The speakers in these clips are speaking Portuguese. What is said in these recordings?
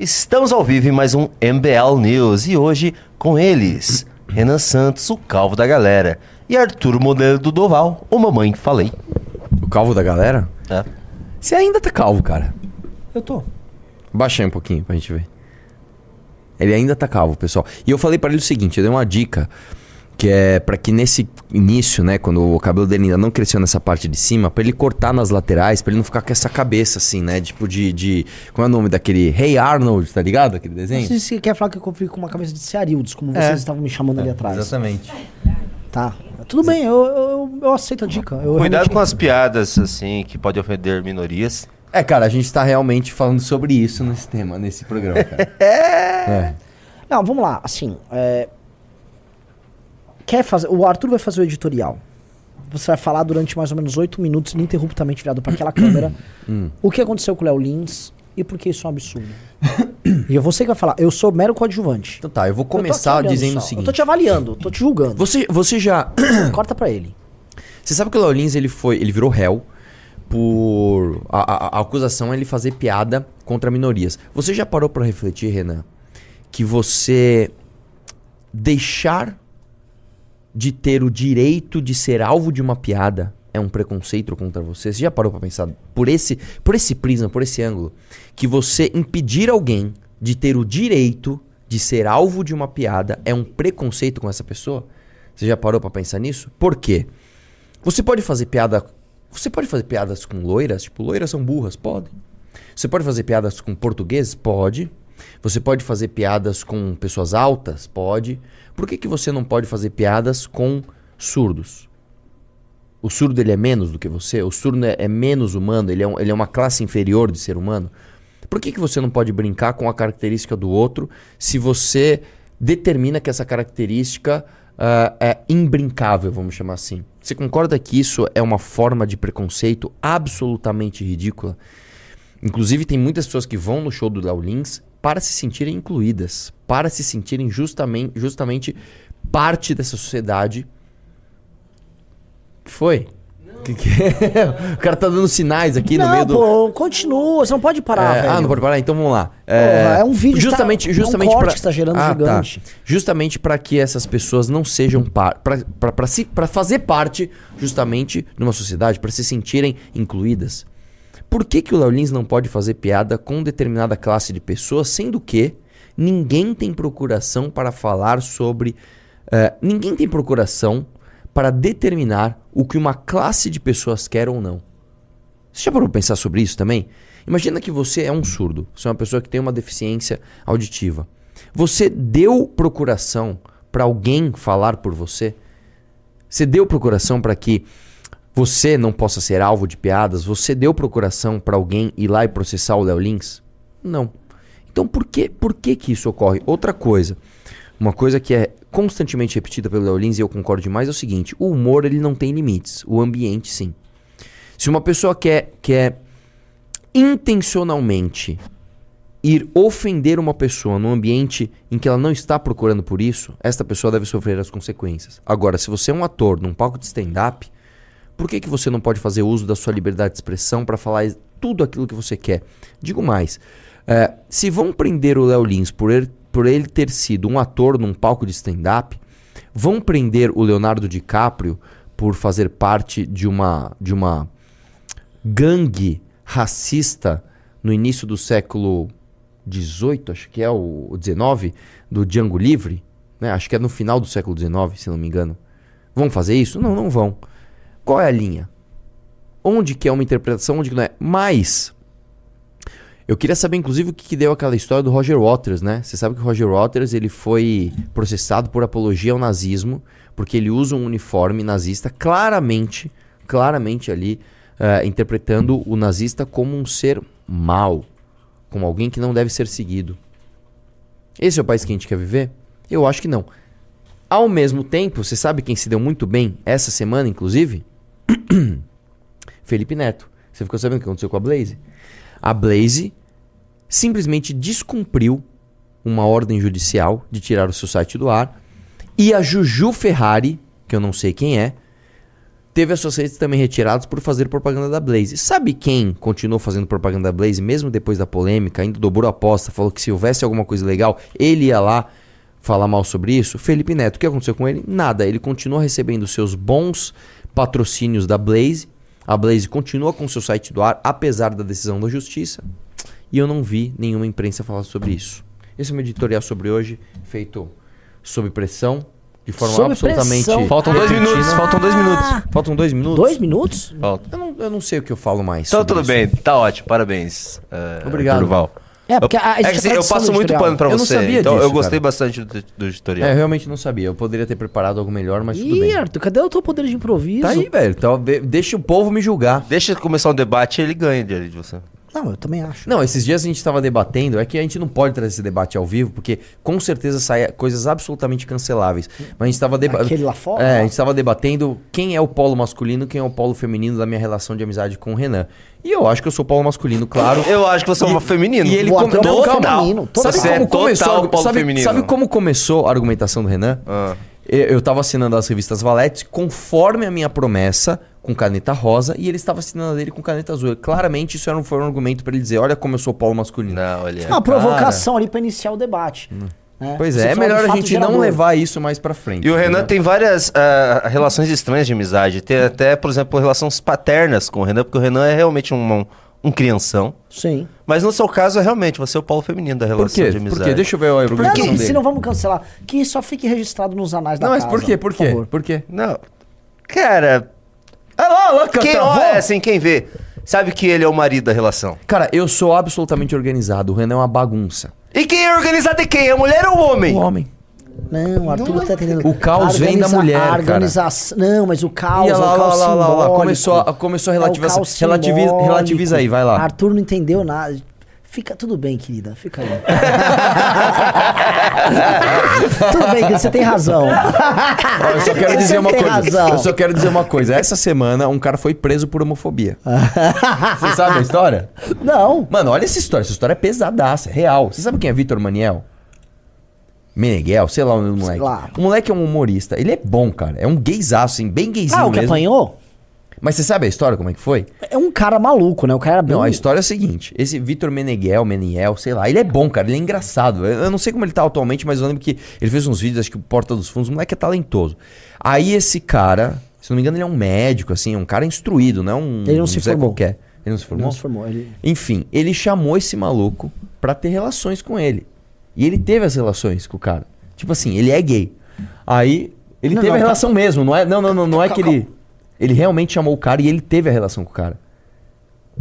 Estamos ao vivo em mais um MBL News e hoje com eles, Renan Santos, o calvo da galera, e Arthur Modelo do Doval, o mamãe falei. O calvo da galera? É. Você ainda tá calvo, cara. Eu tô. Baixa aí um pouquinho pra gente ver. Ele ainda tá calvo, pessoal. E eu falei pra ele o seguinte, eu dei uma dica que é pra que nesse início, né, quando o cabelo dele ainda não cresceu nessa parte de cima, pra ele cortar nas laterais, pra ele não ficar com essa cabeça assim, né, tipo de, de como é o nome daquele Hey Arnold, tá ligado? Aquele desenho? Se você quer falar que eu fico com uma cabeça de Cearildes, como vocês estavam me chamando ali atrás. Exatamente. Tá. Tudo bem, eu, eu, eu aceito a dica. Eu Cuidado realmente- com as piadas, assim, que pode ofender minorias. É, cara, a gente tá realmente falando sobre isso nesse tema, nesse programa, cara. é. Não, vamos lá. Assim, é, quer fazer? O Arthur vai fazer o editorial. Você vai falar durante mais ou menos oito minutos, ininterruptamente virado para aquela câmera, o que aconteceu com o Léo Lins e por que isso é um absurdo. e eu você que vai falar. Eu sou mero coadjuvante. Então tá, eu vou tô começar dizendo só. o seguinte. Eu tô te avaliando, tô te julgando. Você, você já Corta pra ele. Você sabe que o Léo Lins, ele foi, ele virou réu por a, a- a acusação é ele fazer piada contra minorias. Você já parou pra refletir, Renan, que você deixar de ter o direito de ser alvo de uma piada é um preconceito contra você? Você já parou pra pensar por esse, por esse prisma, por esse ângulo, que você impedir alguém de ter o direito de ser alvo de uma piada é um preconceito com essa pessoa? Você já parou pra pensar nisso? Por quê? Você pode fazer piada. Você pode fazer piadas com loiras? Tipo, loiras são burras? Pode. Você pode fazer piadas com portugueses? Pode. Você pode fazer piadas com pessoas altas? Pode. Por que, que você não pode fazer piadas com surdos? O surdo ele é menos do que você? O surdo é, é menos humano? Ele é, um- ele é uma classe inferior de ser humano? Por que, que você não pode brincar com a característica do outro se você determina que essa característica ah, é imbrincável, vamos chamar assim? Você concorda que isso é uma forma de preconceito absolutamente ridícula? Inclusive, tem muitas pessoas que vão no show do Léo para se sentirem incluídas, para se sentirem justamente, justamente parte dessa sociedade. Que foi? Que que é? O cara tá dando sinais aqui no não, meio do. pô, continua. Você não pode parar, É, velho. ah, não pode parar? Então vamos lá. Porra, é um vídeo que justamente, tá- é um justamente corte pra- que tá gerando Ah, gigante. Justamente para que essas pessoas não sejam par, para se para fazer parte justamente de uma sociedade, para se sentirem incluídas. Por que que o Léo Lins não pode fazer piada com determinada classe de pessoas, sendo que ninguém tem procuração para falar sobre eh, ninguém tem procuração para determinar o que uma classe de pessoas quer ou não. Você já parou pra pensar sobre isso também? Imagina que você é um surdo, você é uma pessoa que tem uma deficiência auditiva. Você deu procuração para alguém falar por você? Você deu procuração para que você não possa ser alvo de piadas? Você deu procuração para alguém ir lá e processar o Léo Lins? Não. Então por que, por que que isso ocorre? Outra coisa, uma coisa que é constantemente repetida pelo Léo Lins e eu concordo demais é o seguinte, o humor ele não tem limites, o ambiente sim. Se uma pessoa quer, quer intencionalmente ir ofender uma pessoa num ambiente em que ela não está procurando por isso, esta pessoa deve sofrer as consequências. Agora, se você é um ator num palco de stand-up, por que, que você não pode fazer uso da sua liberdade de expressão para falar tudo aquilo que você quer? Digo mais, é, se vão prender o Léo Lins por ele, por ele ter sido um ator num palco de stand-up, vão prender o Leonardo DiCaprio por fazer parte de uma, de uma gangue racista no início do século XVIII, acho que é o XIX, do Django Livre, né? acho que é no final do século XIX, se não me engano. Vão fazer isso? Não, não vão. Qual é a linha? Onde que é uma interpretação, onde que não é? Mas, eu queria saber, inclusive, o que, que deu aquela história do Roger Waters, né? Você sabe que o Roger Waters ele foi processado por apologia ao nazismo, porque ele usa um uniforme nazista claramente, claramente ali, eh, interpretando o nazista como um ser mau, como alguém que não deve ser seguido. Esse é o país que a gente quer viver? Eu acho que não. Ao mesmo tempo, você sabe quem se deu muito bem essa semana, inclusive? Felipe Neto. Você ficou sabendo o que aconteceu com a Blaze? A Blaze simplesmente descumpriu uma ordem judicial de tirar o seu site do ar. E a Juju Ferrari, que eu não sei quem é, teve as suas redes também retiradas por fazer propaganda da Blaze. Sabe quem continuou fazendo propaganda da Blaze, mesmo depois da polêmica, ainda dobrou a aposta, falou que se houvesse alguma coisa legal, ele ia lá falar mal sobre isso? Felipe Neto. O que aconteceu com ele? Nada. Ele continua recebendo seus bons patrocínios da Blaze. A Blaze continua com seu site do ar, apesar da decisão da justiça. E eu não vi nenhuma imprensa falar sobre isso. Esse é o meu editorial sobre hoje, feito sob pressão, de forma Sob absolutamente. pressão. Faltam dois repentina. minutos, faltam dois minutos. Faltam dois minutos? Dois minutos? Falta. Eu não, eu não sei o que eu falo mais. Então sobre tudo isso. bem, tá ótimo, parabéns. é, Obrigado. Arthur Val. É, porque a- eu, existe é que, assim, a eu tradição passo muito pano pra Eu não você. sabia então disso, eu gostei cara. bastante do, do editorial. É, eu realmente não sabia. Eu poderia ter preparado algo melhor, mas tudo Ih, bem. Arthur, cadê o teu poder de improviso? Tá aí, velho. Então, de- deixa o povo me julgar. Deixa começar um debate e ele ganha de de você. Não, eu também acho. Não, esses dias a gente tava debatendo, é que a gente não pode trazer esse debate ao vivo, porque com certeza saem coisas absolutamente canceláveis. Mas a gente tava debatendo. Aquele lá fora? É, a gente tava debatendo quem é o polo masculino, quem é o polo feminino da minha relação de amizade com o Renan. E eu acho que eu sou o polo masculino, claro. Eu acho que você é um feminino. E ele O come... É Não, calma. Sabe Você é como começou? polo sabe, feminino. sabe como começou a argumentação do Renan? Ah. Eu, eu tava assinando as revistas Valete conforme a minha promessa, com caneta rosa, e ele estava assinando a dele com caneta azul. Claramente isso era um, foi um argumento pra ele dizer: olha como eu sou polo masculino. Não, olha. Uma provocação ali pra iniciar o debate. né? Pois é, é melhor a gente não levar isso mais pra frente. E o Renan entendeu? tem várias ah, relações estranhas de amizade. Tem até, por exemplo, relações paternas com o Renan, porque o Renan é realmente um, um crianção. Sim. Mas no seu caso, é realmente, você é o polo feminino da relação Por quê? de amizade. Por quê? Deixa eu ver a Não, argumentação não, dele. se não vamos cancelar, que só fique registrado nos anais da Não, mas casa. por quê? Por quê? favor. Por quê? Não. Cara, Ah lá, lá, quem travou. olha assim, quem vê, sabe que ele é o marido da relação. Cara, eu sou absolutamente organizado. O Renan é uma bagunça. E quem é organizado é quem? É a mulher ou o homem? O homem. Não, o Arthur não tá entendendo. O caos vem da mulher, A cara. organização. Não, mas o caos. Ia é lá, o caos lá, lá, lá, lá, começou a- começou a É relativiza- relativiza- simbólico. relativiza aí, vai lá. Arthur não entendeu nada. Fica tudo bem, querida. Fica aí. tudo bem, querida, você tem razão. Eu só quero dizer Você uma coisa. razão. Eu só quero dizer uma coisa. Essa semana um cara foi preso por homofobia. Você sabe a história? Não. Mano, olha essa história. Essa história é pesadaça, é real. Você sabe quem é Vitor Maniel? Meneghel, sei lá o moleque. lá. O moleque é um humorista. Ele é bom, cara. É um gaysaço, assim, bem gayzinho Ah, o que mesmo. apanhou? Mas você sabe a história, como é que foi? É um cara maluco, né? O cara era bem. Não, a história é a seguinte: esse Vitor Meneghel, Meniel, sei lá, ele é bom, cara, ele é engraçado. Eu não sei como ele tá atualmente, mas eu lembro que ele fez uns vídeos, acho que o Porta dos Fundos, o moleque é talentoso. Aí esse cara, se não me engano, ele é um médico, assim, é um cara instruído, não é um. Ele não um se formou. Qualquer. Ele não se formou? Não se formou. Ele... Enfim, ele chamou esse maluco pra ter relações com ele. E ele teve as relações com o cara. Tipo assim, ele é gay. Aí, ele Não, teve não, a relação mesmo, não é? Não, não, não, não é que ele. Ele realmente chamou o cara e ele teve a relação com o cara.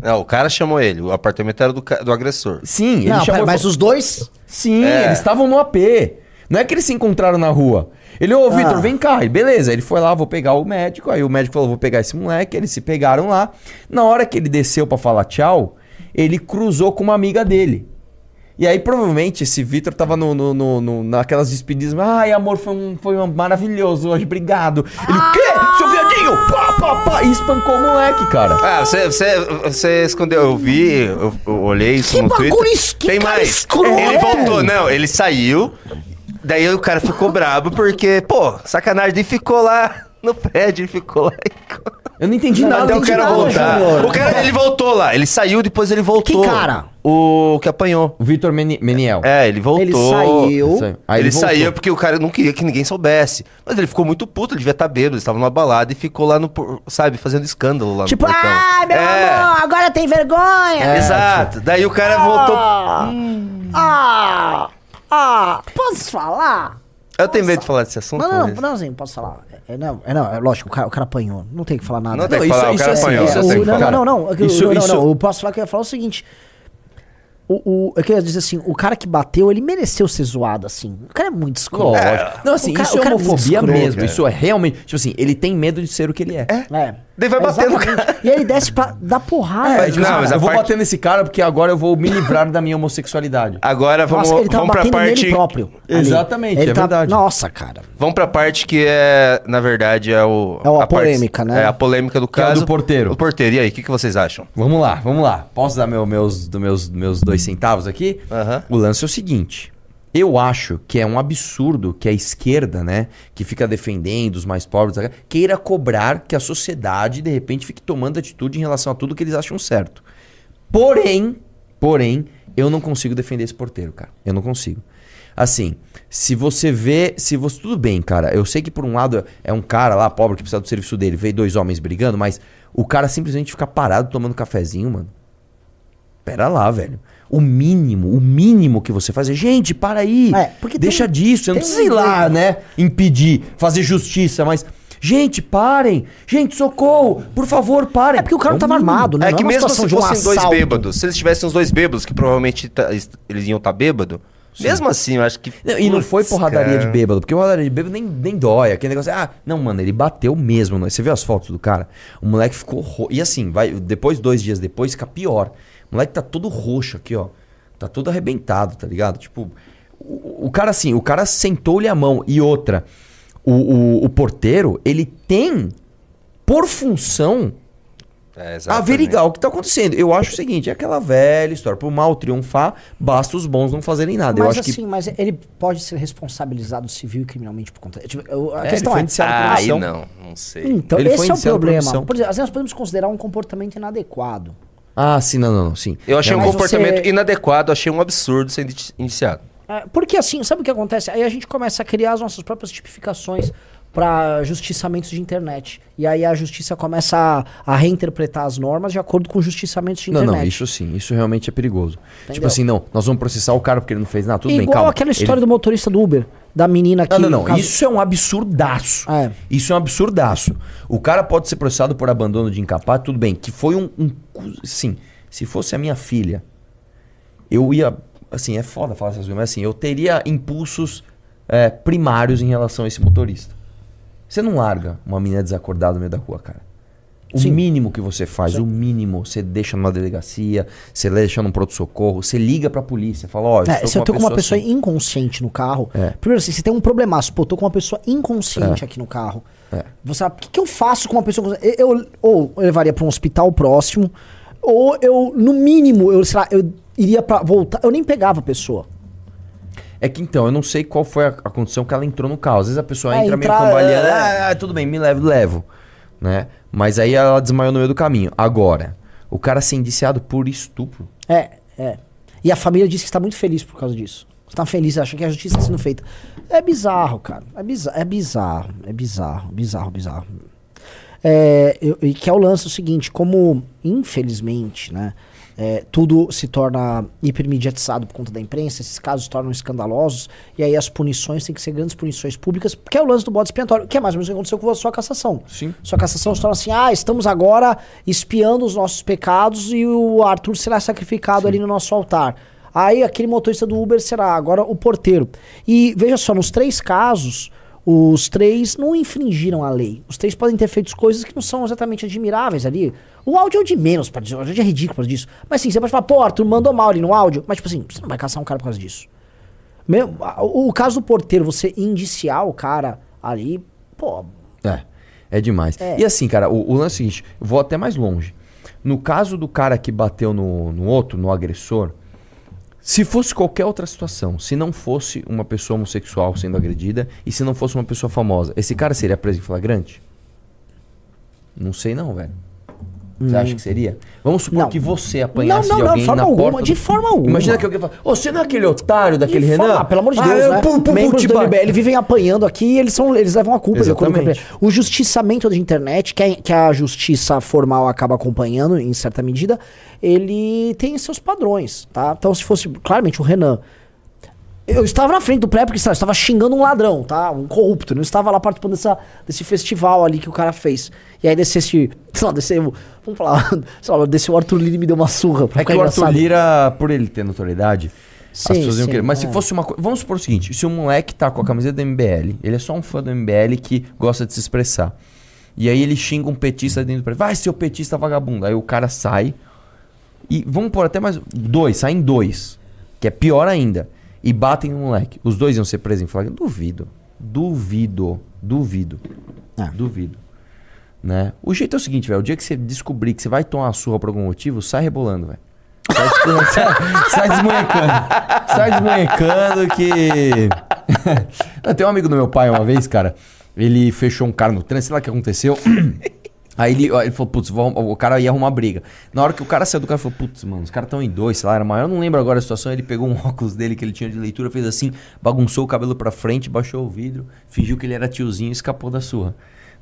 Não, o cara chamou ele. O apartamento era do, do agressor. Sim, ele Não, chamou. mas falou- os dois. Sim, É. eles estavam no AP. Não é que eles se encontraram na rua. Ele, ô, Vitor, Ah. vem cá. E beleza, ele foi lá, vou pegar o médico. Aí o médico falou, vou pegar esse moleque. Eles se pegaram lá. Na hora que ele desceu pra falar tchau, ele cruzou com uma amiga dele. E aí, provavelmente, esse Vitor tava no, no- no- no- naquelas despedidas. Ai, amor, foi, um, foi um maravilhoso hoje, obrigado. Ele, o quê? Seu viadinho! Pá, pá, pá! E espancou o moleque, cara. Ah, você, você, você escondeu. Eu vi, eu, eu olhei isso Que no bagulho Twitter. que Tem cara mais. escroto. Ele voltou, não, ele saiu. Daí o cara ficou brabo porque, pô, sacanagem. Ele ficou lá no prédio, ele ficou lá. e- Eu não entendi Não, nada. Até o cara nada, voltar. Júnior. O cara, ele voltou lá. Ele saiu, depois ele voltou. Que cara? O que apanhou. O Vitor Meni- Meniel. É, ele voltou. Ele saiu. Saiu. Aí ele voltou. saiu porque o cara não queria que ninguém soubesse. Mas ele ficou muito puto, ele devia estar bêbado. Ele estava numa balada e ficou lá no, por- sabe, fazendo escândalo lá Tipo, no portão. ai, meu É, amor, agora tem vergonha. Exato. Daí o cara voltou. Ah, ah, ah, posso falar? Eu tenho medo de falar desse assunto. Não, não, mas- não, assim, posso falar. É, não, é, não, é lógico, o cara, o cara apanhou. Não tem que falar nada. Não tem que isso- falar, o isso cara é assim, apanhou. é o- que não, não, não, é Isso- não, não, isso- não, eu posso falar que eu ia falar o seguinte. O, o, eu queria dizer assim, o cara que bateu, ele mereceu ser zoado, assim. O cara é muito escroto. Lógico. Não, assim, O cara- isso o é é homofobia escroto, mesmo. cara. Isso é realmente. Tipo assim, ele tem medo de ser o que ele é. É. Daí vai bater no Exatamente. E aí ele desce pra dar porrada. É, Mas tipo não, assim, mas eu vou parte- bater nesse cara porque agora eu vou me livrar da minha homossexualidade. Agora vamos, Nossa, ele vamos pra parte. nele próprio. ali. Exatamente, Ele é tá- verdade. Nossa, cara. Vamos pra parte que é, na verdade, é o. É o- a parte- polêmica, né? É a polêmica do Que é o caso. do porteiro. O porteiro. E aí, o que, que vocês acham? Vamos lá, vamos lá. Posso dar meu- meus, do meus, meus dois centavos aqui? O lance é o seguinte. Eu acho que é um absurdo que a esquerda, né, que fica defendendo os mais pobres, queira cobrar que a sociedade, de repente, fique tomando atitude em relação a tudo que eles acham certo. Porém, porém, eu não consigo defender esse porteiro, cara. Eu não consigo. Assim, se você vê. Se você. Tudo bem, cara. Eu sei que por um lado é um cara lá, pobre, que precisa do serviço dele, veio dois homens brigando, mas o cara simplesmente fica parado tomando cafezinho, mano. Pera lá, velho. O mínimo, o mínimo que você faz é, gente, para aí. É, porque tem deixa um- disso. Você não tem precisa ir lá, né? Impedir, fazer justiça, mas. Gente, parem! Gente, socorro! Por favor, parem! É porque o cara não É tava armado, né? É Não que uma mesmo se de um fossem dois bêbados, se eles tivessem os dois bêbados, que provavelmente tá- eles iam estar bêbado, mesmo assim, eu acho que. Não, e não foi porradaria cara. de bêbado, porque porradaria de bêbado nem, nem dói. Aquele negócio, ah, não, mano, ele bateu mesmo. Você viu as fotos do cara? O moleque ficou roxo. E assim, vai, depois, dois dias depois, fica pior. O moleque tá todo roxo aqui, ó. Tá todo arrebentado, tá ligado? Tipo, o, o cara assim, o cara sentou-lhe a mão. E outra, o, o, o porteiro, ele tem, por função, É, averiguar o que tá acontecendo. Eu acho o seguinte, é aquela velha história. Pro mal triunfar, basta os bons não fazerem nada. eu Mas acho assim, mas ele pode ser responsabilizado civil e criminalmente por conta. Tipo, eu- a É, questão ele foi é. indiciado por Ah, aí omissão. não, não sei. Então, Ele foi esse é o por problema. Por exemplo, às vezes nós podemos considerar um comportamento inadequado. Ah, sim, não, não, não, sim. Eu achei um comportamento você- inadequado, achei um absurdo ser indi- iniciado. É, porque assim, sabe o que acontece? Aí a gente começa a criar as nossas próprias tipificações para justiçamentos de internet. E aí a justiça começa a, a reinterpretar as normas de acordo com justiçamentos de Não, internet. não, isso sim, isso realmente é perigoso. Entendeu? Tipo assim, não, nós vamos processar o cara porque ele não fez nada, tudo bem, Igual calma. aquela história Ele- do motorista do Uber, da menina que. Não, não, não, caso- isso é um absurdaço. É. Isso é um absurdaço. O cara pode ser processado por abandono de incapaz, tudo bem, que foi um, um... Sim, se fosse a minha filha, eu ia... Assim, é foda falar essas coisas, mas assim, eu teria impulsos é, primários em relação a esse motorista. Você não larga uma menina desacordada no meio da rua, cara. O Sim. mínimo que você faz, o mínimo, você deixa numa delegacia, você deixa num pronto-socorro, você liga pra polícia, fala, ó, É, se eu tô com uma pessoa assim. inconsciente no carro, É. primeiro assim, você tem um problemaço, pô, tô com uma pessoa inconsciente aqui no carro. É. Você sabe, o que, que eu faço com uma pessoa inconsciente? Eu, eu- ou eu levaria pra um hospital próximo, ou eu, no mínimo, eu, sei lá, eu iria pra voltar, eu nem pegava a pessoa. É que então, eu não sei qual foi a, a condição que ela entrou no carro. Às vezes a pessoa É, entra meio cambaleando, é. ah, ah, tudo bem, me levo, levo. Né? Mas aí ela desmaiou no meio do caminho. Agora, o cara ser indiciado por estupro. É, é. E a família disse que está muito feliz por causa disso. Está feliz, acha que a justiça está sendo feita. É bizarro, cara. É bizarro, é bizarro, é bizarro, bizarro, bizarro. É, eu- e que é o lance o seguinte, como infelizmente, né, é, tudo se torna hipermediatizado por conta da imprensa, esses casos se tornam escandalosos, e aí as punições têm que ser grandes punições públicas, que é o lance do bode expiatório, que é mais ou menos o que aconteceu com a sua cassação. Sim. Sua cassação se torna assim, ah, estamos agora espiando os nossos pecados e o Arthur será sacrificado ali no nosso altar. Aí aquele motorista do Uber será agora o porteiro. E veja só, nos três casos, os três não infringiram a lei. Os três podem ter feito coisas que não são exatamente admiráveis ali. O áudio é o de menos para dizer, o áudio é ridículo por disso. Mas sim, você pode falar, pô, Arthur mandou mal ali no áudio. Mas tipo assim, você não vai caçar um cara por causa disso. Meu, o, o caso do porteiro, você indiciar o cara ali, pô, É, é demais. É. E assim, cara, o, o lance é o seguinte, vou até mais longe. No caso do cara que bateu no, no outro, no agressor, se fosse qualquer outra situação, se não fosse uma pessoa homossexual sendo agredida e se não fosse uma pessoa famosa, esse cara seria preso em flagrante? Não sei não, velho. Você acha que seria? Vamos supor Hum. Não. que você apanhasse Não, não, de não, alguém forma na alguma, porta de forma alguma. Imagina que alguém fala, ô, você não é aquele otário daquele De Renan? forma- pelo amor de Ah, Deus, eu- né? pum, pum, Membros do MBL vivem apanhando aqui e eles, são, eles levam a culpa. de a Exatamente. O justiçamento da internet, que a, que a justiça formal acaba acompanhando em certa medida, ele tem seus padrões, tá? Então se fosse, claramente, o Renan... Eu estava na frente do prédio porque sabe, eu estava xingando um ladrão, tá? Um corrupto. Eu não estava lá participando dessa, desse festival ali que o cara fez. E aí descesse, sei lá, desceu, vamos falar, sei lá, desceu o Arthur Lira e me deu uma surra. pra É que o Arthur engraçado. Lira, por ele ter notoriedade, Sim, as pessoas iam querer. Mas é. se fosse uma coisa. Vamos supor o seguinte: se um moleque tá com a camiseta do MBL, ele é só um fã do MBL que gosta de se expressar. E aí ele xinga um petista dentro do prédio. Vai, seu petista vagabundo. Aí o cara sai. E vamos pôr até mais. Dois, saem dois. Que é pior ainda. E batem no moleque. Os dois iam ser presos em flagrante? Duvido. Duvido. Duvido. É. Duvido. Né? O jeito é o seguinte, velho. O dia que você descobrir que você vai tomar surra por algum motivo, sai rebolando, velho. sai, sai desmunhecando. Sai desmunhecando que. Tem um amigo do meu pai uma vez, cara. Ele fechou um cara no trânsito, sei lá o que aconteceu. Aí ele, ele falou, putz, o cara ia arrumar briga. Na hora que o cara saiu do carro, falou, putz, mano, os caras estão em dois, sei lá, era maior. Eu não lembro agora a situação. Ele pegou um óculos dele que ele tinha de leitura, fez assim, bagunçou o cabelo pra frente, baixou o vidro, fingiu que ele era tiozinho e escapou da surra.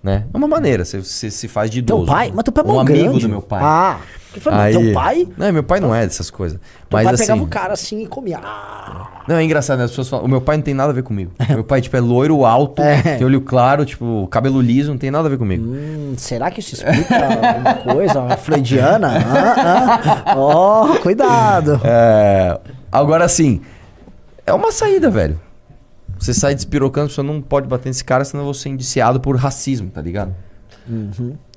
Né? É uma maneira, você, você se faz de Teu idoso. pai? Mas teu pai é Um amigo grande. do meu pai. Ah. Falei, mas teu pai? Não, meu pai não é dessas coisas. Teu Mas pai assim. pegava o cara assim e comia. Ah. Não, é engraçado, né? As pessoas falam, o meu pai não tem nada a ver comigo. meu pai, tipo, é loiro, alto, É. tem olho claro, tipo, cabelo liso, não tem nada a ver comigo. Hum, será que isso explica alguma coisa? Uma freudiana? Ah, ah. Ó, cuidado. É, agora assim, é uma saída, velho. Você sai despirocando, você não pode bater nesse cara, senão você é indiciado por racismo, tá ligado?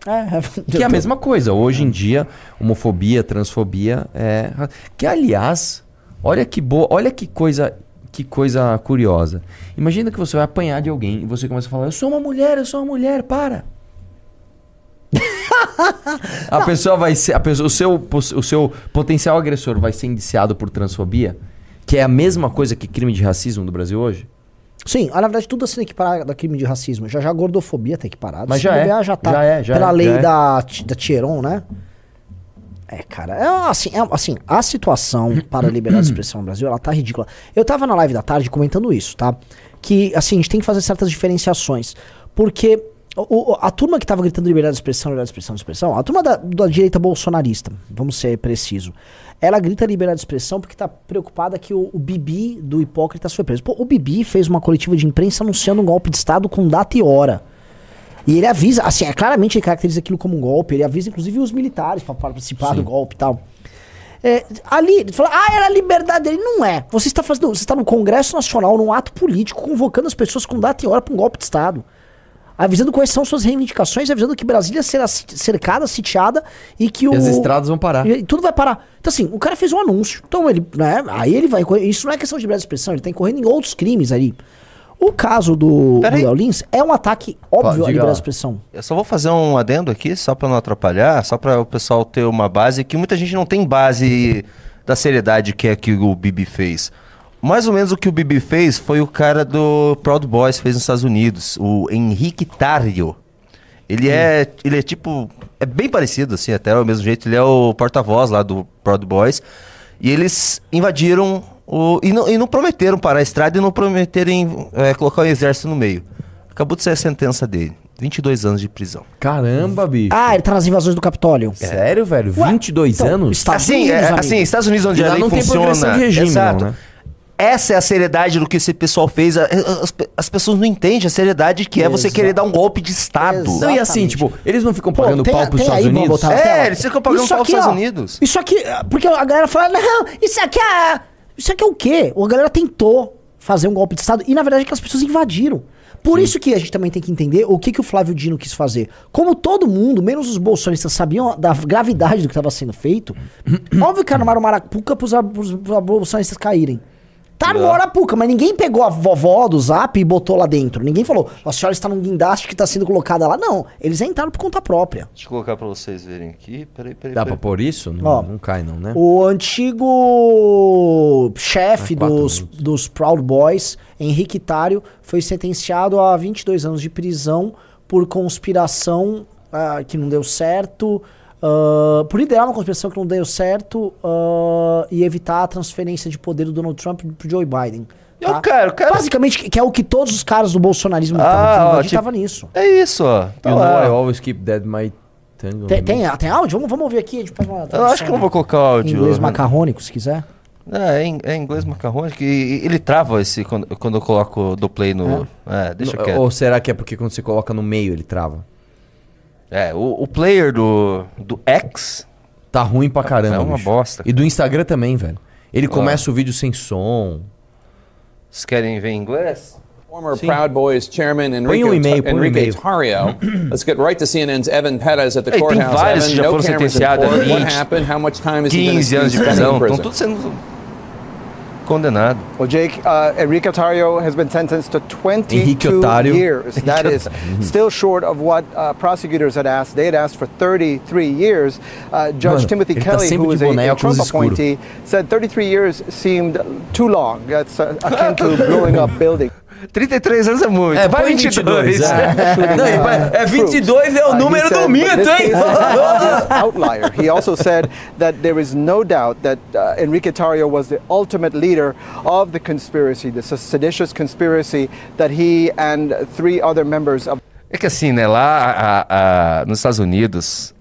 É, Que é a mesma coisa. Hoje em dia, homofobia, transfobia é. Que aliás, olha que boa, olha que coisa. Que coisa curiosa. Imagina que você vai apanhar de alguém e você começa a falar: Eu sou uma mulher, eu sou uma mulher, para. a pessoa vai ser. A pessoa, o, seu, o seu potencial agressor vai ser indiciado por transfobia, que é a mesma coisa que crime de racismo no Brasil hoje? Sim, ah, na verdade tudo assim tem que parar da crime de racismo. Já já a gordofobia tem que parar. Mas já é, já tá. já é, já Pela é, lei já é. da, da Tieron, né? É, cara, é assim, é, assim, a situação para a liberdade de expressão no Brasil, ela tá ridícula. Eu tava na live da tarde comentando isso, tá? Que, assim, a gente tem que fazer certas diferenciações. Porque o- a turma que tava gritando liberdade de expressão, liberdade de expressão, expressão, a turma da, da direita bolsonarista, vamos ser preciso, ela grita liberdade de expressão porque tá preocupada que o, o Bibi do hipócrita foi preso. Pô, o Bibi fez uma coletiva de imprensa anunciando um golpe de Estado com data e hora. E ele avisa, assim, é, claramente ele caracteriza aquilo como um golpe, ele avisa inclusive os militares para participar do golpe e tal. É, ali, ele fala, ah, era a liberdade dele. Não é. Você está fazendo. Você está no Congresso Nacional, num ato político, convocando as pessoas com data e hora para um golpe de Estado. Avisando quais são suas reivindicações, avisando que Brasília será cercada, sitiada e que o. E as estradas vão parar. E tudo vai parar. Então, assim, o cara fez um anúncio. Então, ele, né, aí ele vai. Isso não é questão de liberdade de expressão, ele tá incorrendo em outros crimes ali. O caso do. Léo Lins é um ataque óbvio diga à liberdade de expressão. Eu só vou fazer um adendo aqui, só pra não atrapalhar, só pra o pessoal ter uma base, que muita gente não tem base da seriedade que é que o Bibi fez. Mais ou menos o que o Bibi fez foi o cara do Proud Boys fez nos Estados Unidos, o Henrique Tario. Ele é, ele é tipo, é bem parecido assim, até o mesmo jeito, ele é o porta-voz lá do Proud Boys. E eles invadiram o e não, e não prometeram parar a estrada e não prometeram é, colocar o exército no meio. Acabou de sair a sentença dele. 22 anos de prisão. Caramba, bicho. Ah, ele tá nas invasões do Capitólio. Sério, velho? Ué, 22 então, anos? Estados assim, Unidos, é, assim, Estados Unidos onde E a lei não tem funciona. progressão de regime, exato. não, né? Essa é a seriedade do que esse pessoal fez. As, as pessoas não entendem a seriedade que é você Exato. querer dar um golpe de Estado. Exato. Não, e assim, Exatamente. tipo, eles não ficam Pô, pagando tem- pau pros Estados aí Unidos? botar É, tela? eles ficam pagando Isso pau pros Estados ó, Unidos. Isso aqui, porque a galera fala, não, isso aqui é. Isso aqui é o quê? A galera tentou fazer um golpe de Estado e na verdade aquelas pessoas invadiram. Por isso que a gente também tem que entender o que, que o Flávio Dino quis fazer. Como todo mundo, menos os bolsonaristas, sabiam da gravidade do que estava sendo feito, óbvio que armaram Marapuca pros, pros, pros bolsonaristas caírem. Tá no Arapuca, mas ninguém pegou a vovó do zap e botou lá dentro. Ninguém falou, a senhora está num guindaste que está sendo colocada lá. Não, eles entraram por conta própria. Deixa eu colocar pra vocês verem aqui. Peraí, peraí. Dá pra peraí. pôr isso? Não, Ó, não cai não, né? O antigo chefe dos, minutos. dos Proud Boys, Henrique Tário, foi sentenciado a 22 anos de prisão por conspiração ah, que não deu certo, ah, por liderar uma conspiração que não deu certo ah, e evitar a transferência de poder do Donald Trump pro Joe Biden. Eu tá? quero, cara. Basicamente, que é o que todos os caras do bolsonarismo Ah, estavam ó, tipo- tava nisso. É isso, ó. Tá You know. I always keep dead my tongue. on Tem, tem, tem áudio? Vamos, vamos ouvir aqui, a gente faz uma Eu acho que eu não vou colocar o em áudio. inglês né? macarrônico, se quiser. É, é, em, é inglês macarrônico e, e ele trava esse quando, quando eu coloco do play no. É, deixa No- quieto. Ou será que é porque quando você coloca no meio ele trava? É, o, o player do, do X. Tá ruim pra caramba. É uma bicho. bosta. E do Instagram também, velho. Ele começa o vídeo sem som. Vocês querem ver em inglês? Former Proud Boys chairman Põe um Enrique, e-mail, um Enrique e-mail. Tario. Let's get right to CNN's Evan Perez at the Ei, tem courthouse. vários que Evan, já no foram sentenciados a court. What 20, happened? How much time is he going 15 to anos de prisão. Estão todos sendo condenado. Well, Jake, uh, Enrique Otario has been sentenced to 22 Otário. years. That is still short of what uh, prosecutors had asked. They had asked for 33 years. Uh, Judge Mano, Timothy tá Kelly, sempre who is a, a Trump appointee, said 33 years seemed too long. That's uh, akin to blowing up buildings. 33 anos é muito. É, vai Põe 22. É, Não, e vai- é 22 é o he número do mito, hein? outlier. He also said that there is no doubt that uh, Enrique Tarrio was the ultimate leader of the conspiracy, the seditious conspiracy that he and three other members of É que assim, né, lá a- a- nos Estados Unidos,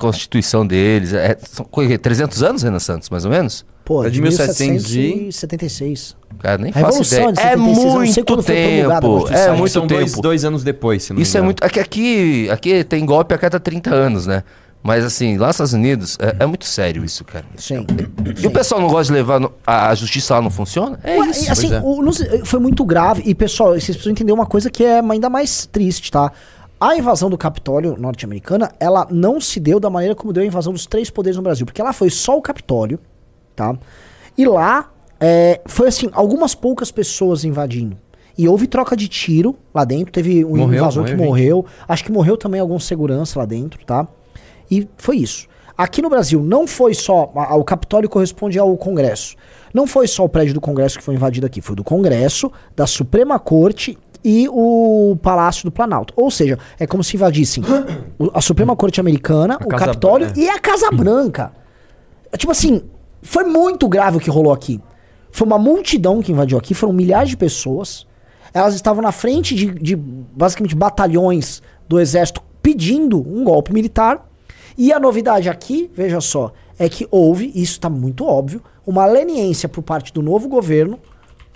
constituição deles, é, são co- 300 anos, Renan Santos, mais ou menos? Pô, É de de 1700 e- 1776. Cara, nem faço ideia. de É 76, eu não sei muito tempo, é muito São dois, tempo. dois anos depois, se não me Isso é engano. muito. É que aqui, aqui tem golpe a cada 30 anos, né? Mas assim, lá nos Estados Unidos, é, é muito sério isso, cara. Sim. E o pessoal não gosta de levar. no- a, a justiça lá não funciona? É Ué, isso. assim, é. o- foi muito grave. E, pessoal, vocês precisam entender uma coisa que é ainda mais triste, tá? A invasão do Capitólio norte-americana, ela não se deu da maneira como deu a invasão dos três poderes no Brasil. Porque lá foi só o Capitólio, tá? E lá, é, foi assim, algumas poucas pessoas invadindo. E houve troca de tiro lá dentro. Teve um Morreu, invasor que morreu morreu. Acho que morreu também algum segurança lá dentro, tá? E foi isso. Aqui no Brasil, não foi só. a- O Capitólio corresponde ao Congresso. Não foi só o prédio do Congresso que foi invadido aqui. Foi do Congresso, da Suprema Corte e o Palácio do Planalto. Ou seja, é como se invadissem o- a Suprema Corte Americana, o Casa Capitólio Branca. e a Casa Branca. É Tipo assim, foi muito grave o que rolou aqui. Foi uma multidão que invadiu aqui, foram milhares de pessoas. Elas estavam na frente de, de, basicamente batalhões do exército pedindo um golpe militar. E a novidade aqui, veja só, é que houve, isso está muito óbvio, uma leniência por parte do novo governo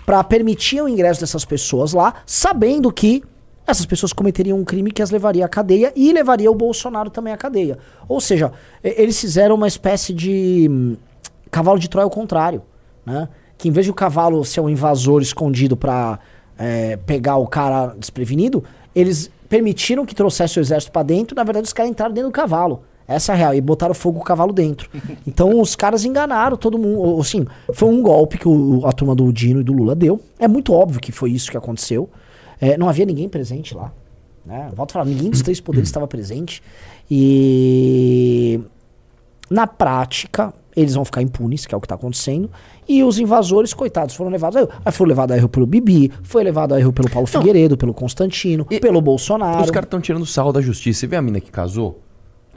para permitir o ingresso dessas pessoas lá, sabendo que essas pessoas cometeriam um crime que as levaria à cadeia e levaria o Bolsonaro também à cadeia. Ou seja, eles fizeram uma espécie de hum, cavalo de Troia ao contrário, né? Que em vez de o cavalo ser um invasor escondido para pegar o cara desprevenido, eles permitiram que trouxesse o exército para dentro. Na verdade, os caras entraram dentro do cavalo. Essa é a real. E botaram fogo no cavalo dentro. Então os caras enganaram todo mundo. Assim, foi um golpe que o- a turma do Dino e do Lula deu. É muito óbvio que foi isso que aconteceu. É, não havia ninguém presente lá. Né? Volto a falar, ninguém dos três poderes estava presente. E na prática, eles vão ficar impunes, que é o que está acontecendo. E os invasores, coitados, foram levados a erro. Aí foram levados a erro pelo Bibi, foi levado a erro pelo Paulo Figueiredo, pelo Constantino, E- pelo Bolsonaro. Os caras estão tirando sarro da justiça. Você vê a mina que casou?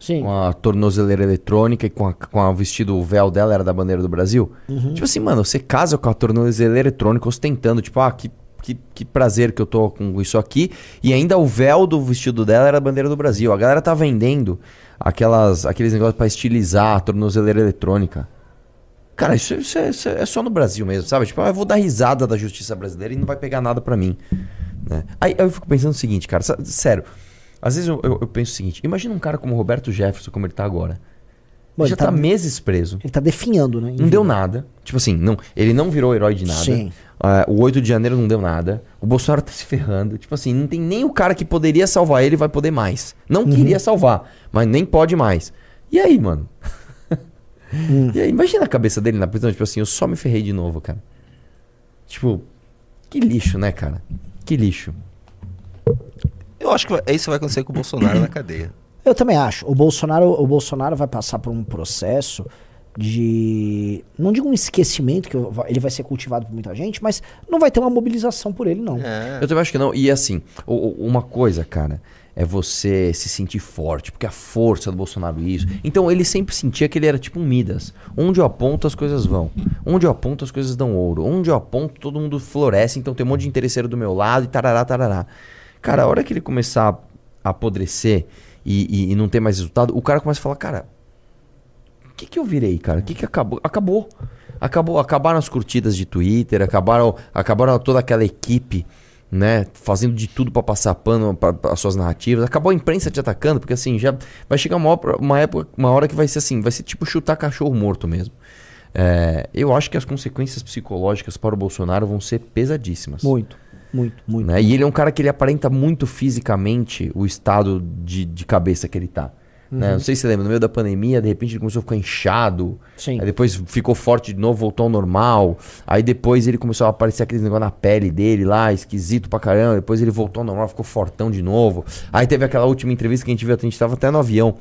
Sim. Com a tornozeleira eletrônica e com, a, com a- o vestido, o véu dela era da bandeira do Brasil. Uhum. Tipo assim, mano, você casa com a tornozeleira eletrônica ostentando, tipo, ah, que, que, que prazer que eu tô com isso aqui. E ainda o véu do vestido dela era a bandeira do Brasil. A galera tá vendendo aquelas, aqueles negócios pra estilizar a tornozeleira eletrônica. Cara, isso, isso é, isso é só no Brasil mesmo, sabe? Tipo, ah, eu vou dar risada da justiça brasileira e não vai pegar nada pra mim. né? Aí eu fico pensando o seguinte, cara, sério. Às vezes eu, eu- eu penso o seguinte: imagina um cara como o Roberto Jefferson, como ele tá agora. Ele já tá- tá, meses preso. Ele tá definhando, né? Não deu nada. Tipo assim, não, ele não virou herói de nada. Sim. Ah, o 8 de janeiro não deu nada. O Bolsonaro tá se ferrando. Tipo assim, não tem nem o cara que poderia salvar ele vai poder mais. Não Uhum. queria salvar, mas nem pode mais. E aí, mano? Hum. E aí, imagina a cabeça dele na prisão, tipo assim, eu só me ferrei de novo, cara. Tipo, que lixo, né, cara? Que lixo. Eu acho que vai- isso vai acontecer com o Bolsonaro na cadeia. Eu também acho. O Bolsonaro, o Bolsonaro vai passar por um processo de. Não digo um esquecimento, que ele vai ser cultivado por muita gente, mas não vai ter uma mobilização por ele, não. É. Eu também acho que não. E assim, o- o- uma coisa, cara, é você se sentir forte, porque a força do Bolsonaro isso. Então ele sempre sentia que ele era tipo um Midas. Onde eu aponto, as coisas vão. Onde eu aponto, as coisas dão ouro. Onde eu aponto, todo mundo floresce, então tem um monte de interesseiro do meu lado e tarará, tarará. Cara, a hora que ele começar a apodrecer e, e- e não ter mais resultado, o cara começa a falar, cara, o que, que eu virei, cara? O que, que acabou? Acabou. Acabou. Acabaram as curtidas de Twitter, acabaram, acabaram toda aquela equipe, né? Fazendo de tudo pra passar pano para as suas narrativas. Acabou a imprensa te atacando, porque assim, já vai chegar uma, uma época, uma hora que vai ser assim, vai ser tipo chutar cachorro morto mesmo. É, eu acho que as consequências psicológicas para o Bolsonaro vão ser pesadíssimas. Muito, muito, muito. né? E ele é um cara que ele aparenta muito fisicamente o estado de, de cabeça que ele tá. Né? Não sei se você lembra, no meio da pandemia, de repente ele começou a ficar inchado. Sim. Aí depois ficou forte de novo, voltou ao normal. Aí depois ele começou a aparecer aqueles negócio na pele dele lá, esquisito pra caramba. Depois ele voltou ao normal, ficou fortão de novo. Aí teve aquela última entrevista que a gente viu, a gente tava até no avião.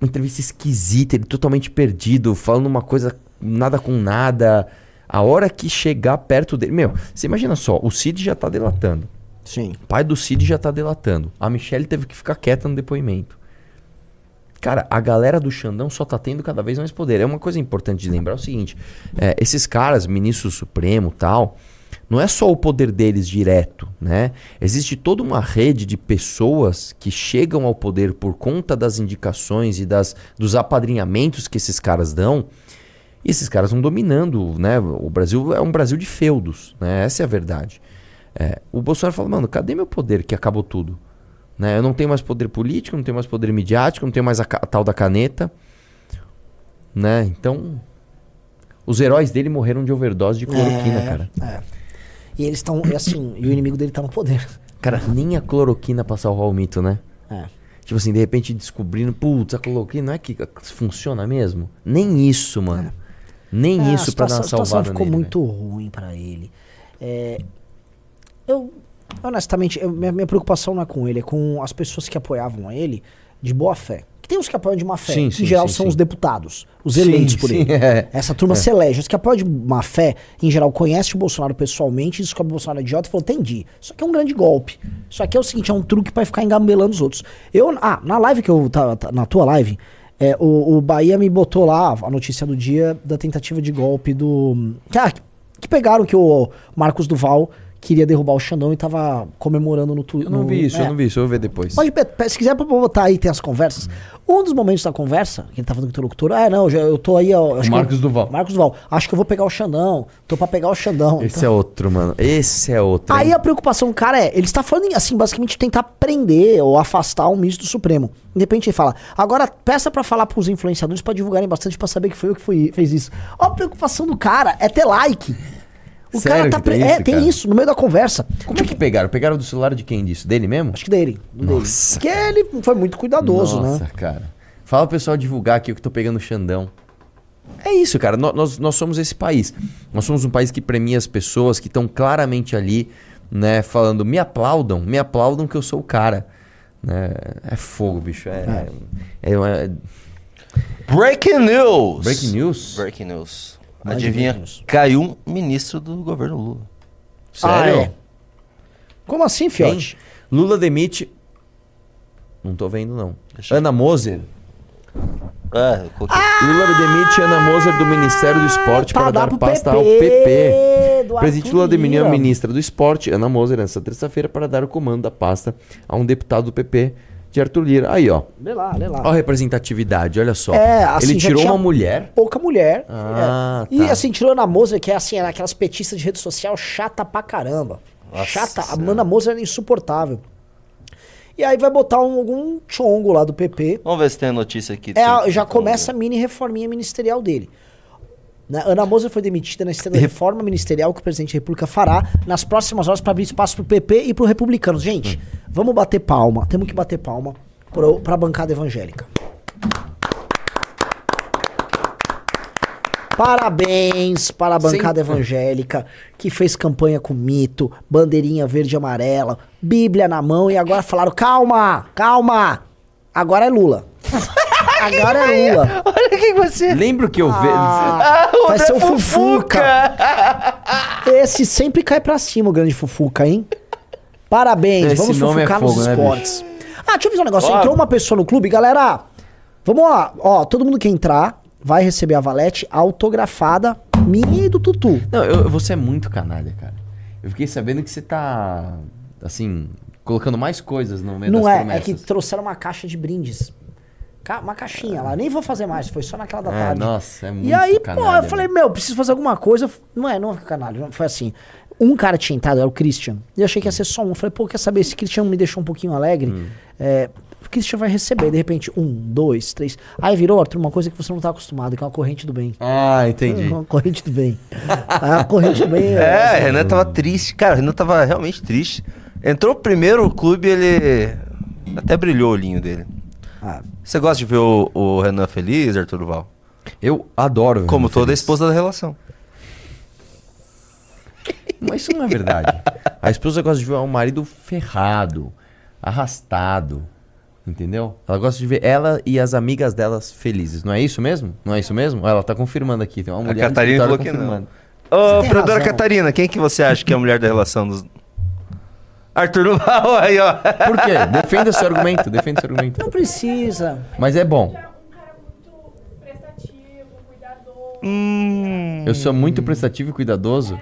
Uma entrevista esquisita, ele totalmente perdido, falando uma coisa nada com nada. A hora que chegar perto dele. Meu, você imagina só, o Cid já tá delatando. Sim. O pai do Cid já tá delatando. A Michelle teve que ficar quieta no depoimento. Cara, a galera do Xandão só tá tendo cada vez mais poder. É uma coisa importante de lembrar é o seguinte: é, esses caras, ministro supremo tal, não é só o poder deles direto, né? Existe toda uma rede de pessoas que chegam ao poder por conta das indicações e das, dos apadrinhamentos que esses caras dão. E esses caras vão dominando, né? O Brasil é um Brasil de feudos, né? Essa é a verdade. É, o Bolsonaro fala, mano, cadê meu poder que acabou tudo? Né? Eu não tenho mais poder político, não tenho mais poder midiático, não tenho mais a, a tal da caneta. Né? Então, os heróis dele morreram de overdose de cloroquina, É, cara. É. E eles estão, assim, e o inimigo dele tá no poder. Cara, nem a cloroquina pra salvar o mito, né? É. Tipo assim, de repente descobrindo, putz, a cloroquina não é que funciona mesmo? Nem isso, mano. Nem É, isso pra dar uma situação, a situação salvada ficou nele, muito ruim pra ele. É, eu, honestamente, eu- minha, minha preocupação não é com ele, é com as pessoas que apoiavam ele de boa fé. Que tem os que apoiam de má fé, Sim, que sim, em geral sim, são os deputados, os eleitos por ele. é. Essa turma se elege. Os que apoiam de má fé, em geral, conhece o Bolsonaro pessoalmente, descobre o Bolsonaro é idiota e falou, entendi. Isso aqui é um grande golpe. Isso aqui é o seguinte, é um truque pra ficar engambelando os outros. Eu, ah, na live que eu tava, tá- na tua live, é, o, o Bahia me botou lá a notícia do dia da tentativa de golpe do. Ah, que pegaram que o Marcos Duval queria derrubar o Xandão e tava comemorando no Twitter. Eu não vi isso, é. eu não vi isso, eu vou ver depois. Pode, se quiser pra botar aí, tem as conversas. Um dos momentos da conversa, que ele tá falando com o interlocutor, ah, não, já, eu tô aí, ó. acho Marcos eu- Duval. Marcos Duval. Acho que eu vou pegar o Xandão. Tô pra pegar o Xandão. Esse é outro, mano. Esse é outro. Aí hein? a preocupação do cara é, ele está falando assim, basicamente tentar prender ou afastar um ministro do Supremo. De repente ele fala, agora peça pra falar pros influenciadores pra divulgarem bastante pra saber que foi eu que fui, fez isso. Ó, a preocupação do cara é ter like. O Sério cara tá. tem pre- é, isso, tem cara? isso, no meio da conversa. Como é que pegaram? Pegaram do celular de quem disso? Dele mesmo? Acho que dele. do dele. Nossa. Porque ele foi muito cuidadoso, Nossa, né? cara. Fala pro pessoal divulgar aqui o que eu tô pegando o Xandão. É isso, cara. Nó- Nós, nós somos esse país. Nós somos um país que premia as pessoas que estão claramente ali, né, falando, me aplaudam, me aplaudam que eu sou o cara. Né? É fogo, bicho. É, é, é- Breaking news! Breaking news? Breaking news. Mais Adivinha? Caiu um ministro do governo Lula. Sério? Ah, é? Como assim? Fiote? Lula demite. Não tô vendo, não. Deixa Ana Moser. É. Lula demite Ana Moser do Ministério do Esporte Pra para dar pasta PP, ao PP. presidente Lula demitiu a ministra do Esporte, Ana Moser, nesta terça-feira, para dar o comando da pasta a um deputado do PP, de Arthur Lira. Aí, ó. Lê lá, lê lá. Ó a representatividade, olha só. É, assim, Ele tirou uma mulher. Pouca mulher. Ah, é. E tá. assim, tirou a Ana Moser, que é assim, era aquelas petistas de rede social chata pra caramba. Nossa chata. A. Ana Moser era insuportável. E aí vai botar um- algum chongo lá do PP. Vamos ver se tem a notícia aqui. É, já começa a mini reforminha ministerial dele. Né, Ana Moser foi demitida na esteira da reforma ministerial que o presidente da República fará nas próximas horas para abrir espaço pro PP e pro Republicanos. Gente, vamos bater palma. Temos que bater palma pro, pra bancada evangélica. Parabéns para a bancada evangélica que fez campanha com mito, bandeirinha verde e amarela, Bíblia na mão e agora falaram: calma, calma, agora é Lula. Agora é Lula. Olha quem você. Lembra que eu vejo. Ah, o vai ser o Fufuca. Esse sempre cai pra cima, o grande Fufuca, hein? Parabéns, Esse vamos nome é fufucar fogo, nos né, esportes. ah, deixa eu fazer um negócio. Ó. Entrou uma pessoa no clube, galera. Vamos lá. Ó, todo mundo que entrar vai receber a valete autografada minha e do Tutu. Não, eu- você é muito canalha, cara. Eu fiquei sabendo que você tá, assim, colocando mais coisas no meio Não das é, é promessas. que trouxeram uma caixa de brindes. Ca- uma caixinha lá. Nem vou fazer mais, foi só naquela da É, tarde. nossa, é muito E aí, pô, canalha, eu falei, meu, preciso fazer alguma coisa. Não é, não é canalha, foi assim. Um cara tinha entrado, era o Christian. E eu achei que ia ser só um. Eu falei, pô, quer saber? Esse Christian me deixou um pouquinho alegre. Hum. É, o Christian vai receber, de repente, um, dois, três. Aí virou, Arthur, uma coisa que você não tá acostumado, que é uma corrente do bem. Ah, entendi. Uma corrente do bem. a corrente do bem É, o Renan tava triste. Cara, o Renan tava realmente triste. Entrou primeiro o clube, ele até brilhou o olhinho dele. Ah, Você gosta de ver o, o Renan feliz, Arthur Duval? Eu adoro. ver Como toda feliz. esposa da relação. Mas isso não é verdade. A esposa gosta de ver o marido ferrado, arrastado. Entendeu? Ela gosta de ver ela e as amigas delas felizes. Não é isso mesmo? Não é isso mesmo? Ela tá confirmando aqui. Tem uma A mulher no Catarina falou que não. confirmando. Ô, produtora razão. Catarina, quem que você acha que é a mulher da relação dos... Arthur Duval, aí, ó. Por quê? Defenda seu argumento, defenda seu argumento. Não precisa. Mas é bom. um cara muito prestativo, cuidadoso. Hum. Eu sou muito prestativo e cuidadoso.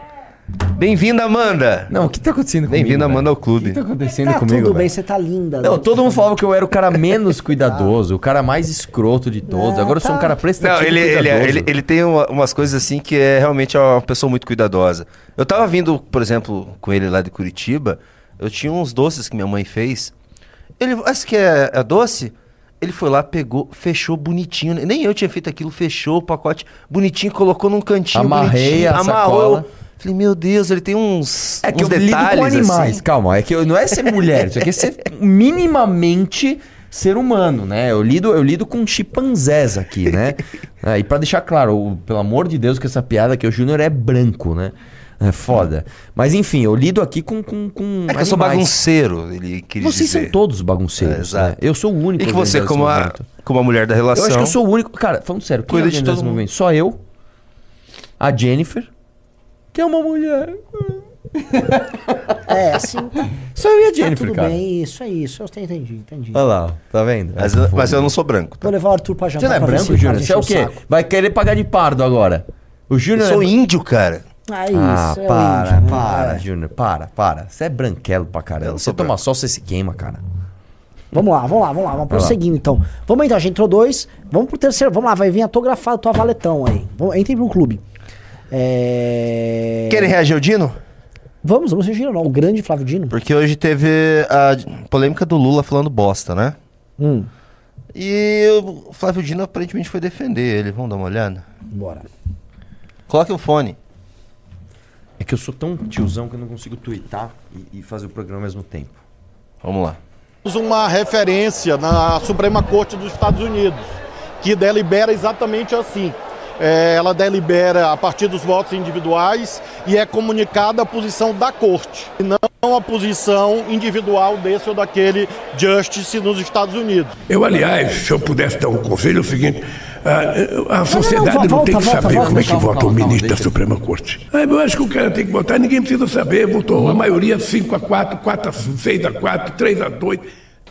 Bem-vinda, Amanda. Não, o que tá acontecendo comigo? Bem-vinda? Amanda, ao O que clube. tá acontecendo Tá comigo? tudo bem, você tá linda. Não, né? todo mundo falava que eu era o cara menos cuidadoso, o cara mais escroto de todos. Não, Agora eu sou um tá. cara prestativo Não, ele, e ele, cuidadoso. ele, ele tem uma- umas coisas assim que é realmente uma pessoa muito cuidadosa. Eu tava vindo, por exemplo, com ele lá de Curitiba, eu tinha uns doces que minha mãe fez. Ele, acho que é, é doce? Ele foi lá, pegou, fechou bonitinho. Nem eu tinha feito aquilo, fechou o pacote bonitinho, colocou num cantinho Amarrei bonitinho, a amarrou. sacola. Falei, meu Deus, ele tem uns, É que uns eu lido detalhes com animais, assim. calma. É que eu- não é ser mulher, isso aqui é ser minimamente ser humano, né? Eu lido, eu lido com chimpanzés aqui, né? É, e pra deixar claro, o- pelo amor de Deus, que essa piada que o Júnior é branco, né? É foda. Mas enfim, eu lido aqui com. com, com É que eu sou bagunceiro, ele quis Vocês dizer. são todos bagunceiros. É, exato. né? Eu sou o único. E que você, como a, como a mulher da Eu relação... acho que eu sou o único. Cara, falando sério, quem Cuida de todo mundo. movimento? Só eu, a Jennifer, que é uma mulher. É, assim. Tá, Só eu e a tá Jennifer, tudo cara. bem, isso é isso. Eu entendi, entendi. Olha lá, tá vendo? Mas, É mas eu não sou branco. tá? Vou levar o Arthur pra jantar. Você não é branco, Júnior? Você é o quê? saco. Vai querer pagar de pardo agora. O Eu Júnior. sou é... índio, cara. Ah, isso. Ah, é o para, índio, né? para, É. Júnior, para, para. Você é branquelo pra caramba. Você sou toma sol, você se queima, cara. Vamos lá, vamos lá, vamos lá. Vamos prosseguindo então. Vamos então, a gente entrou dois. Vamos pro terceiro. Vamos lá, vai vir autografado tua valetão aí. Vamos, entrem pro clube. É... Querem reagir ao Dino? Vamos, vamos reagir não. O grande Flávio Dino. Porque hoje teve a polêmica do Lula falando bosta, né? Hum, E o Flávio Dino aparentemente foi defender ele. Vamos dar uma olhada? bora. Coloque o fone. É que eu sou tão tiozão que eu não consigo twittar e, e fazer o programa ao mesmo tempo. Vamos lá. uma referência na Suprema Corte dos Estados Unidos, que delibera exatamente assim. É, ela delibera a partir dos votos individuais e é comunicada a posição da corte, e não a posição individual desse ou daquele justice nos Estados Unidos. Eu, aliás, se eu pudesse dar um conselho, é o seguinte: a, a sociedade não, não, volta, tem que volta, saber volta, como é que vota o ministro da Suprema Corte. Ah, eu acho que o cara tem que votar, ninguém precisa saber. Votou a maioria 5 a 4, 4 a 6 a 4, 3 a 2.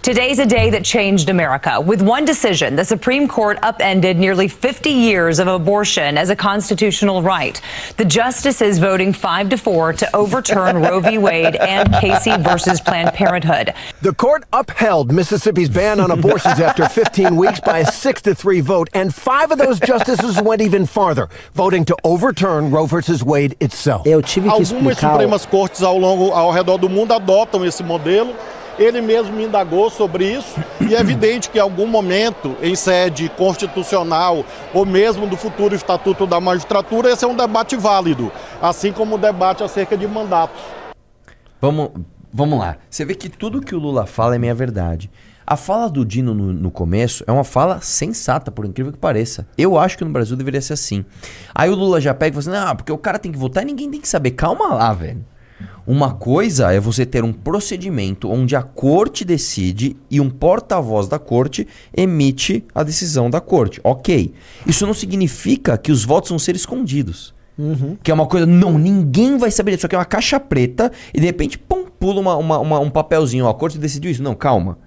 Today's a day that changed America. With one decision, the Supreme Court upended nearly 50 years of abortion as a constitutional right. The justices voting 5 to 4 to overturn Roe v. Wade and Casey versus Planned Parenthood. The court upheld Mississippi's ban on abortions after 15 weeks by a 6 to 3 vote, and five of those justices went even farther, voting to overturn Roe versus Wade itself. Eu tive que Algumas explicar. Supremas Cortes ao longo ao redor do mundo adotam esse modelo. Ele mesmo me indagou sobre isso e é evidente que em algum momento, em sede constitucional ou mesmo do futuro Estatuto da Magistratura, esse é um debate válido, assim como o debate acerca de mandatos. Vamos, vamos lá. Você vê que tudo que o Lula fala é meia verdade. A fala do Dino no, no começo é uma fala sensata, por incrível que pareça. Eu acho que no Brasil deveria ser assim. Aí o Lula já pega e fala assim: não, porque o cara tem que votar e ninguém tem que saber. Calma lá, velho. Uma coisa é você ter um procedimento onde a corte decide e um porta-voz da corte emite a decisão da corte. Ok. Isso não significa que os votos vão ser escondidos. Que é uma coisa, não, ninguém vai saber disso. Isso aqui é uma caixa preta e de repente, pum, pula uma, uma- uma- um papelzinho. ó, A corte decidiu isso. Não, calma.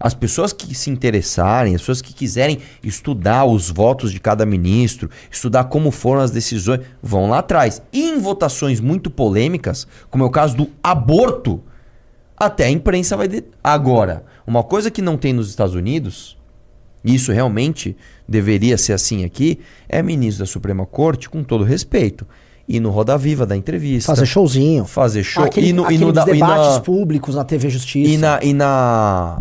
As pessoas que se interessarem, as pessoas que quiserem estudar os votos de cada ministro, estudar como foram as decisões, vão lá atrás. E em votações muito polêmicas, como é o caso do aborto, até a imprensa vai. De... Agora, uma coisa que não tem nos Estados Unidos, e isso realmente deveria ser assim aqui, é ministro da Suprema Corte, com todo respeito, ir no Roda Viva da entrevista. Fazer showzinho. Fazer show. Aquele, e no, e no da- e debates na- públicos na TV Justiça. e na, e na.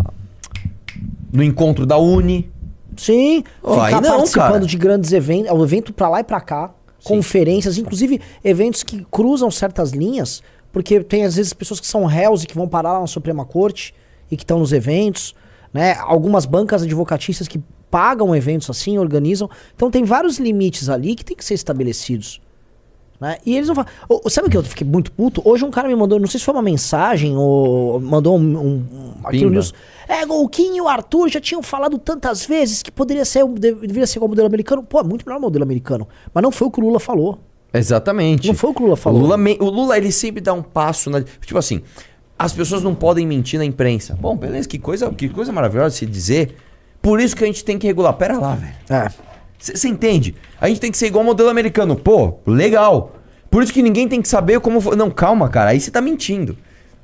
No encontro da Uni. Sim, Ó, ficar não, participando cara. de grandes eventos, é um evento pra lá e pra cá, conferências, inclusive eventos que cruzam certas linhas, porque tem às vezes pessoas que são réus e que vão parar lá na Suprema Corte e que estão nos eventos. né? Algumas bancas advocatícias que pagam eventos assim, organizam. Então tem vários limites ali que tem que ser estabelecidos. Né? E eles não falam. Sabe o que eu fiquei muito puto? Hoje um cara me mandou, não sei se foi uma mensagem ou mandou um. um, um aqui no news. É, Golquinho e o Arthur já tinham falado tantas vezes que poderia ser, um- deve- deveria ser igual o modelo americano. Pô, é muito melhor o modelo americano. Mas não foi o que o Lula falou. Exatamente. Não foi o que o Lula falou. O Lula, me- o Lula, ele sempre dá um passo na. Tipo assim, as pessoas não podem mentir na imprensa. Bom, beleza, que coisa, que coisa maravilhosa se dizer. Por isso que a gente tem que regular. Pera lá, velho. É. Você entende? A gente tem que ser igual ao modelo americano. Pô, legal. Por isso que ninguém tem que saber como. Não, calma, cara. Aí você tá mentindo.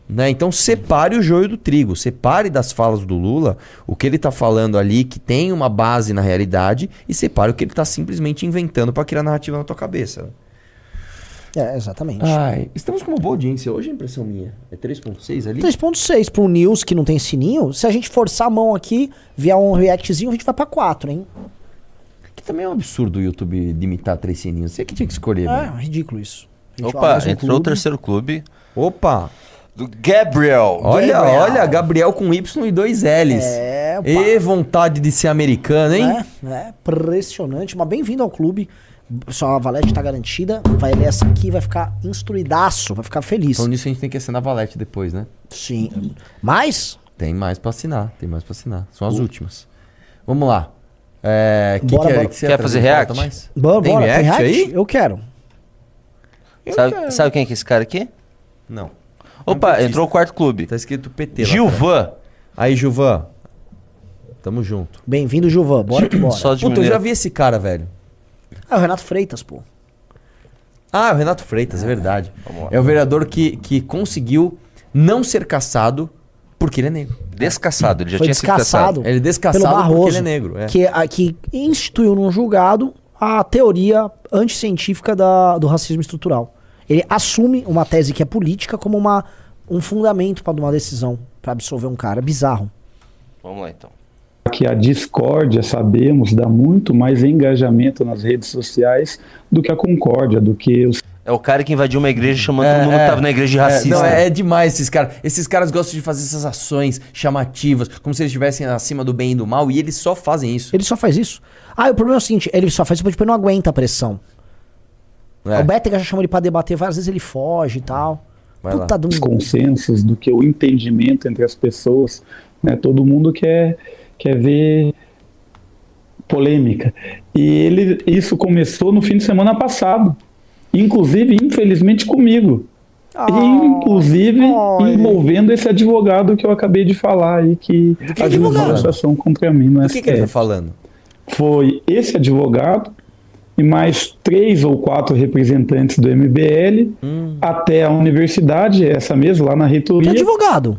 Né? Então separe o joio do trigo. Separe das falas do Lula o que ele tá falando ali que tem uma base na realidade e separe o que ele tá simplesmente inventando pra criar narrativa na tua cabeça. É, exatamente. Ai, estamos com uma boa audiência hoje, é impressão minha. É 3.6 ali? 3.6 pro News que não tem sininho. Se a gente forçar a mão aqui, vier um reactzinho, a gente vai pra 4, hein? Que também é um absurdo o YouTube limitar três sininhos. Você que tinha que escolher, É, velho. ridículo isso. A gente Opa, um entrou o clube. terceiro clube Opa! do Gabriel. Olha, Gabriel. olha, Gabriel com Y e dois L's. É, opa. E vontade de ser americano, hein? É, é, impressionante. Mas bem-vindo ao clube. Sua valete tá garantida. Vai ler essa aqui, vai ficar instruidaço, vai ficar feliz. Falando nisso, a gente tem que assinar a Valete depois, né? Sim. Mas, Tem mais pra assinar, tem mais pra assinar. São as últimas. Vamos lá. É, que Bora, que bora. que você Quer fazer react? mais? bora, Tem bora. react aí? Eu quero. Sabe, sabe quem é é esse cara aqui? Não. Opa, entrou o quarto clube. Tá escrito PT. Gilvan. Aí, Gilvan. Tamo junto. Bem-vindo, Gilvan. Bora que bora. Só de Puta, eu já vi esse cara, velho. Ah, o Renato Freitas, pô. Ah, o Renato Freitas, é verdade. Vamos lá. É o vereador que, que conseguiu não ser caçado porque ele é negro. Descaçado, ele já Foi tinha sido descaçado. caçado. Ele é descaçado pelo Barroso, porque ele é negro. É. Que, a, que instituiu num julgado a teoria anticientífica da, do racismo estrutural. Ele assume uma tese que é política como uma, um fundamento para uma decisão, para absolver um cara. Bizarro. Vamos lá então. que a discórdia, sabemos, dá muito mais engajamento nas redes sociais do que a concórdia, do que os É o cara que invadiu uma igreja chamando É, todo mundo é. que tava na igreja de É, racista. não, é, é demais esses caras. Esses caras gostam de fazer essas ações chamativas, como se eles estivessem acima do bem e do mal, e eles só fazem isso. Ele só faz isso. Ah, o problema é o seguinte, ele só faz isso porque ele não aguenta a pressão. É, O Bétega já chamou ele pra debater, várias vezes ele foge e tal. Vai. Puta de um... consensos, do que o entendimento entre as pessoas. Né? Todo mundo quer, quer ver polêmica. E ele, isso começou no fim de semana passado. Inclusive, infelizmente, comigo. E, inclusive, ai. envolvendo esse advogado que eu acabei de falar aí, que que uma acusação contra mim no O que, que ele tá STF. falando? foi esse advogado e mais três ou quatro representantes do MBL Hum. até a universidade, essa mesma, lá na Que reitoria. advogado?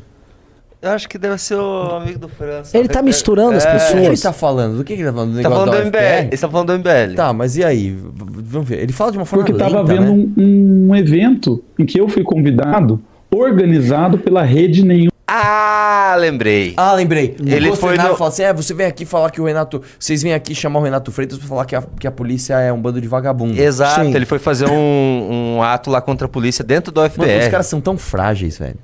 Eu acho que deve ser o amigo do França. Ele tá misturando as É, O que ele pessoas. tá falando? Do que, ele tá falando? Do Tá falando do MBL. Ele tá falando do MBL. Tá, mas e aí? Vamos ver. Ele fala de uma forma Porque estava lenta, havendo né? um, um evento em que eu fui convidado, organizado pela Rede Nenhum. Ah, lembrei. Ah, lembrei. Ele O foi Bolsonaro no- fala assim: é, você vem aqui falar que o Renato. Vocês vêm aqui chamar o Renato Freitas pra falar que a, que a polícia é um bando de vagabundo. Exato, Sim. ele foi fazer um, um ato lá contra a polícia dentro do Mano, FBR. os caras são tão frágeis, velho.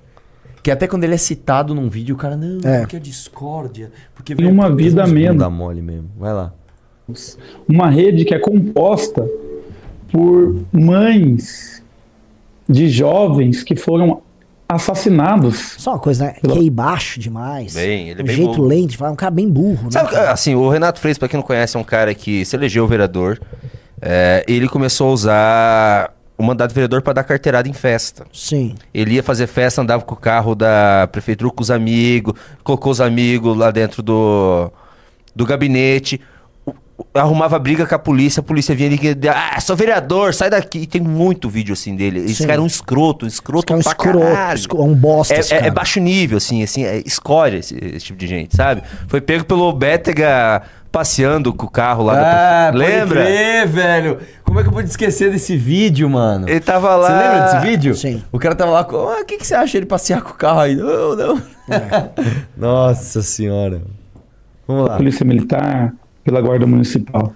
Que até quando ele é citado num vídeo, o cara, não, É. porque é discórdia. Porque Tem uma vida menos. bunda mole mesmo. Vai lá. Uma rede que é composta por mães de jovens que foram assassinados. Só uma coisa, né? Pela- QI baixo demais. Bem, ele é um bem jeito burro. lento de falar, um cara bem burro, né? Sabe, cara? assim, o Renato Freitas, pra quem não conhece, é um cara que se elegeu vereador. É, ele começou a usar o mandato vereador pra dar carteirada em festa. Sim. Ele ia fazer festa, andava com o carro da prefeitura com os amigos, colocou os amigos lá dentro do, do gabinete, arrumava briga com a polícia, a polícia vinha ali, ah, sou vereador, sai daqui. E tem muito vídeo assim dele. Esse Sim. cara é um escroto, um escroto É um escroto, é um bosta É, esse é- é cara. baixo nível, assim, assim, é escória esse, esse tipo de gente, sabe? Foi pego pelo Bétega passeando com o carro lá da Ah, prefe- Lembra? Crer, velho. Como é que eu pude esquecer desse vídeo, mano? Ele tava lá. Você lembra desse vídeo? Sim. O cara tava lá com. Ah, o que, que você acha ele passear com o carro aí? Não, não. É. Nossa senhora. Vamos lá. Polícia Militar, pela Guarda Municipal.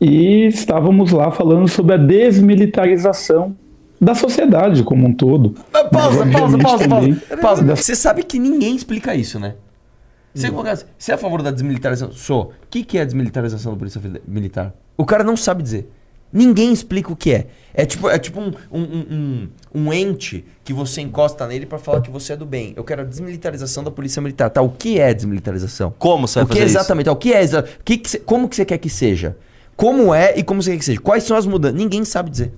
E estávamos lá falando sobre a desmilitarização da sociedade como um todo. Ah, Pausa, Mas, pausa, pausa, pausa. pausa. da Você sabe que ninguém explica isso, né? Você, assim, você é a favor da desmilitarização? Sou. O que, que é a desmilitarização da polícia militar? O cara não sabe dizer. Ninguém explica o que é. É tipo, é tipo um, um, um, um- ente que você encosta nele pra falar que você é do bem. Eu quero a desmilitarização da polícia militar. Tá, o que é desmilitarização? Como você vai o que fazer isso? exatamente? O que é exa- o que que cê- como que você quer que seja? Como é e como você quer que seja? Quais são as mudanças? Ninguém sabe dizer.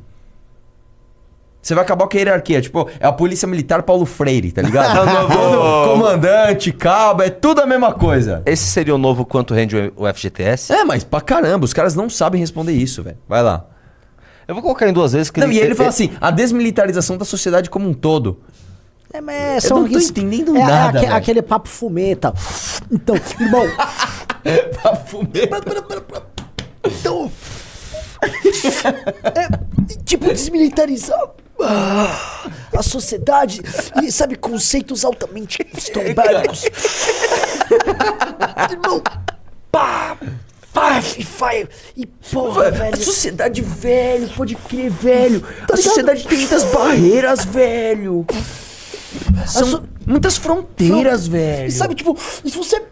Você vai acabar com a hierarquia. Tipo, é a polícia militar Paulo Freire, tá ligado? Todo comandante, cabo, é tudo a mesma coisa. Esse seria o novo quanto rende o FGTS? É, mas pra caramba, os caras não sabem responder isso, velho. Vai lá. Eu vou colocar em duas vezes que Não, e ele fala assim, a desmilitarização da sociedade como um todo. É, mas Eu são não tô isso- entendendo é, é nada, aque- aquele papo fumeta. Então, irmão. papo fumeta. Então. É, tipo, desmilitarizar. ah, a sociedade e sabe conceitos altamente cristobélicos. Irmão, pá, pá, e vai e porra, velho. A sociedade, velho, pode crer, velho. a sociedade tem muitas barreiras, velho. São so- muitas fronteiras, velho. E sabe, tipo, se você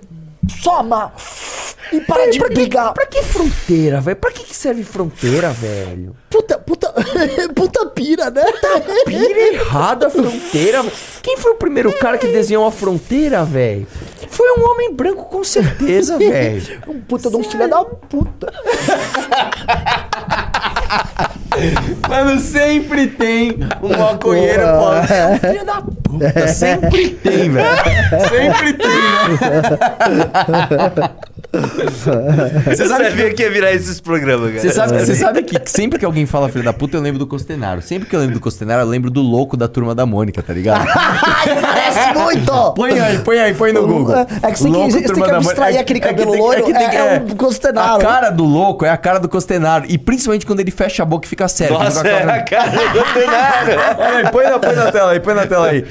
só amar e parar de pra que, brigar. pra que fronteira, velho? Pra que, que serve fronteira, velho? Puta, puta, puta pira, né? Pira errada fronteira. Quem foi o primeiro cara que desenhou a fronteira, velho? Foi um homem branco, com certeza, velho. Um puta de um filho da puta. Mano, sempre tem um maconheiro falando. Filho da puta, sempre tem, velho. Sempre tem, né? Você sabia que ia virar esses programas, cara. Você sabe, você sabe que sempre que alguém fala filho da puta, eu lembro do Costenaro. Sempre que eu lembro do Costenaro, eu lembro do louco da turma da Mônica, tá ligado? Parece muito! Põe aí, põe aí, põe no Google. É que você tem que- Louco, você tem Turma que abstrair aquele cabelo loiro, é- é o Costenaro. A cara do louco é a cara do Costenaro. E principalmente quando ele fecha a boca e fica sério. Nossa, é a cara do Costenaro. Olha aí, põe na, põe na tela aí, põe na tela aí.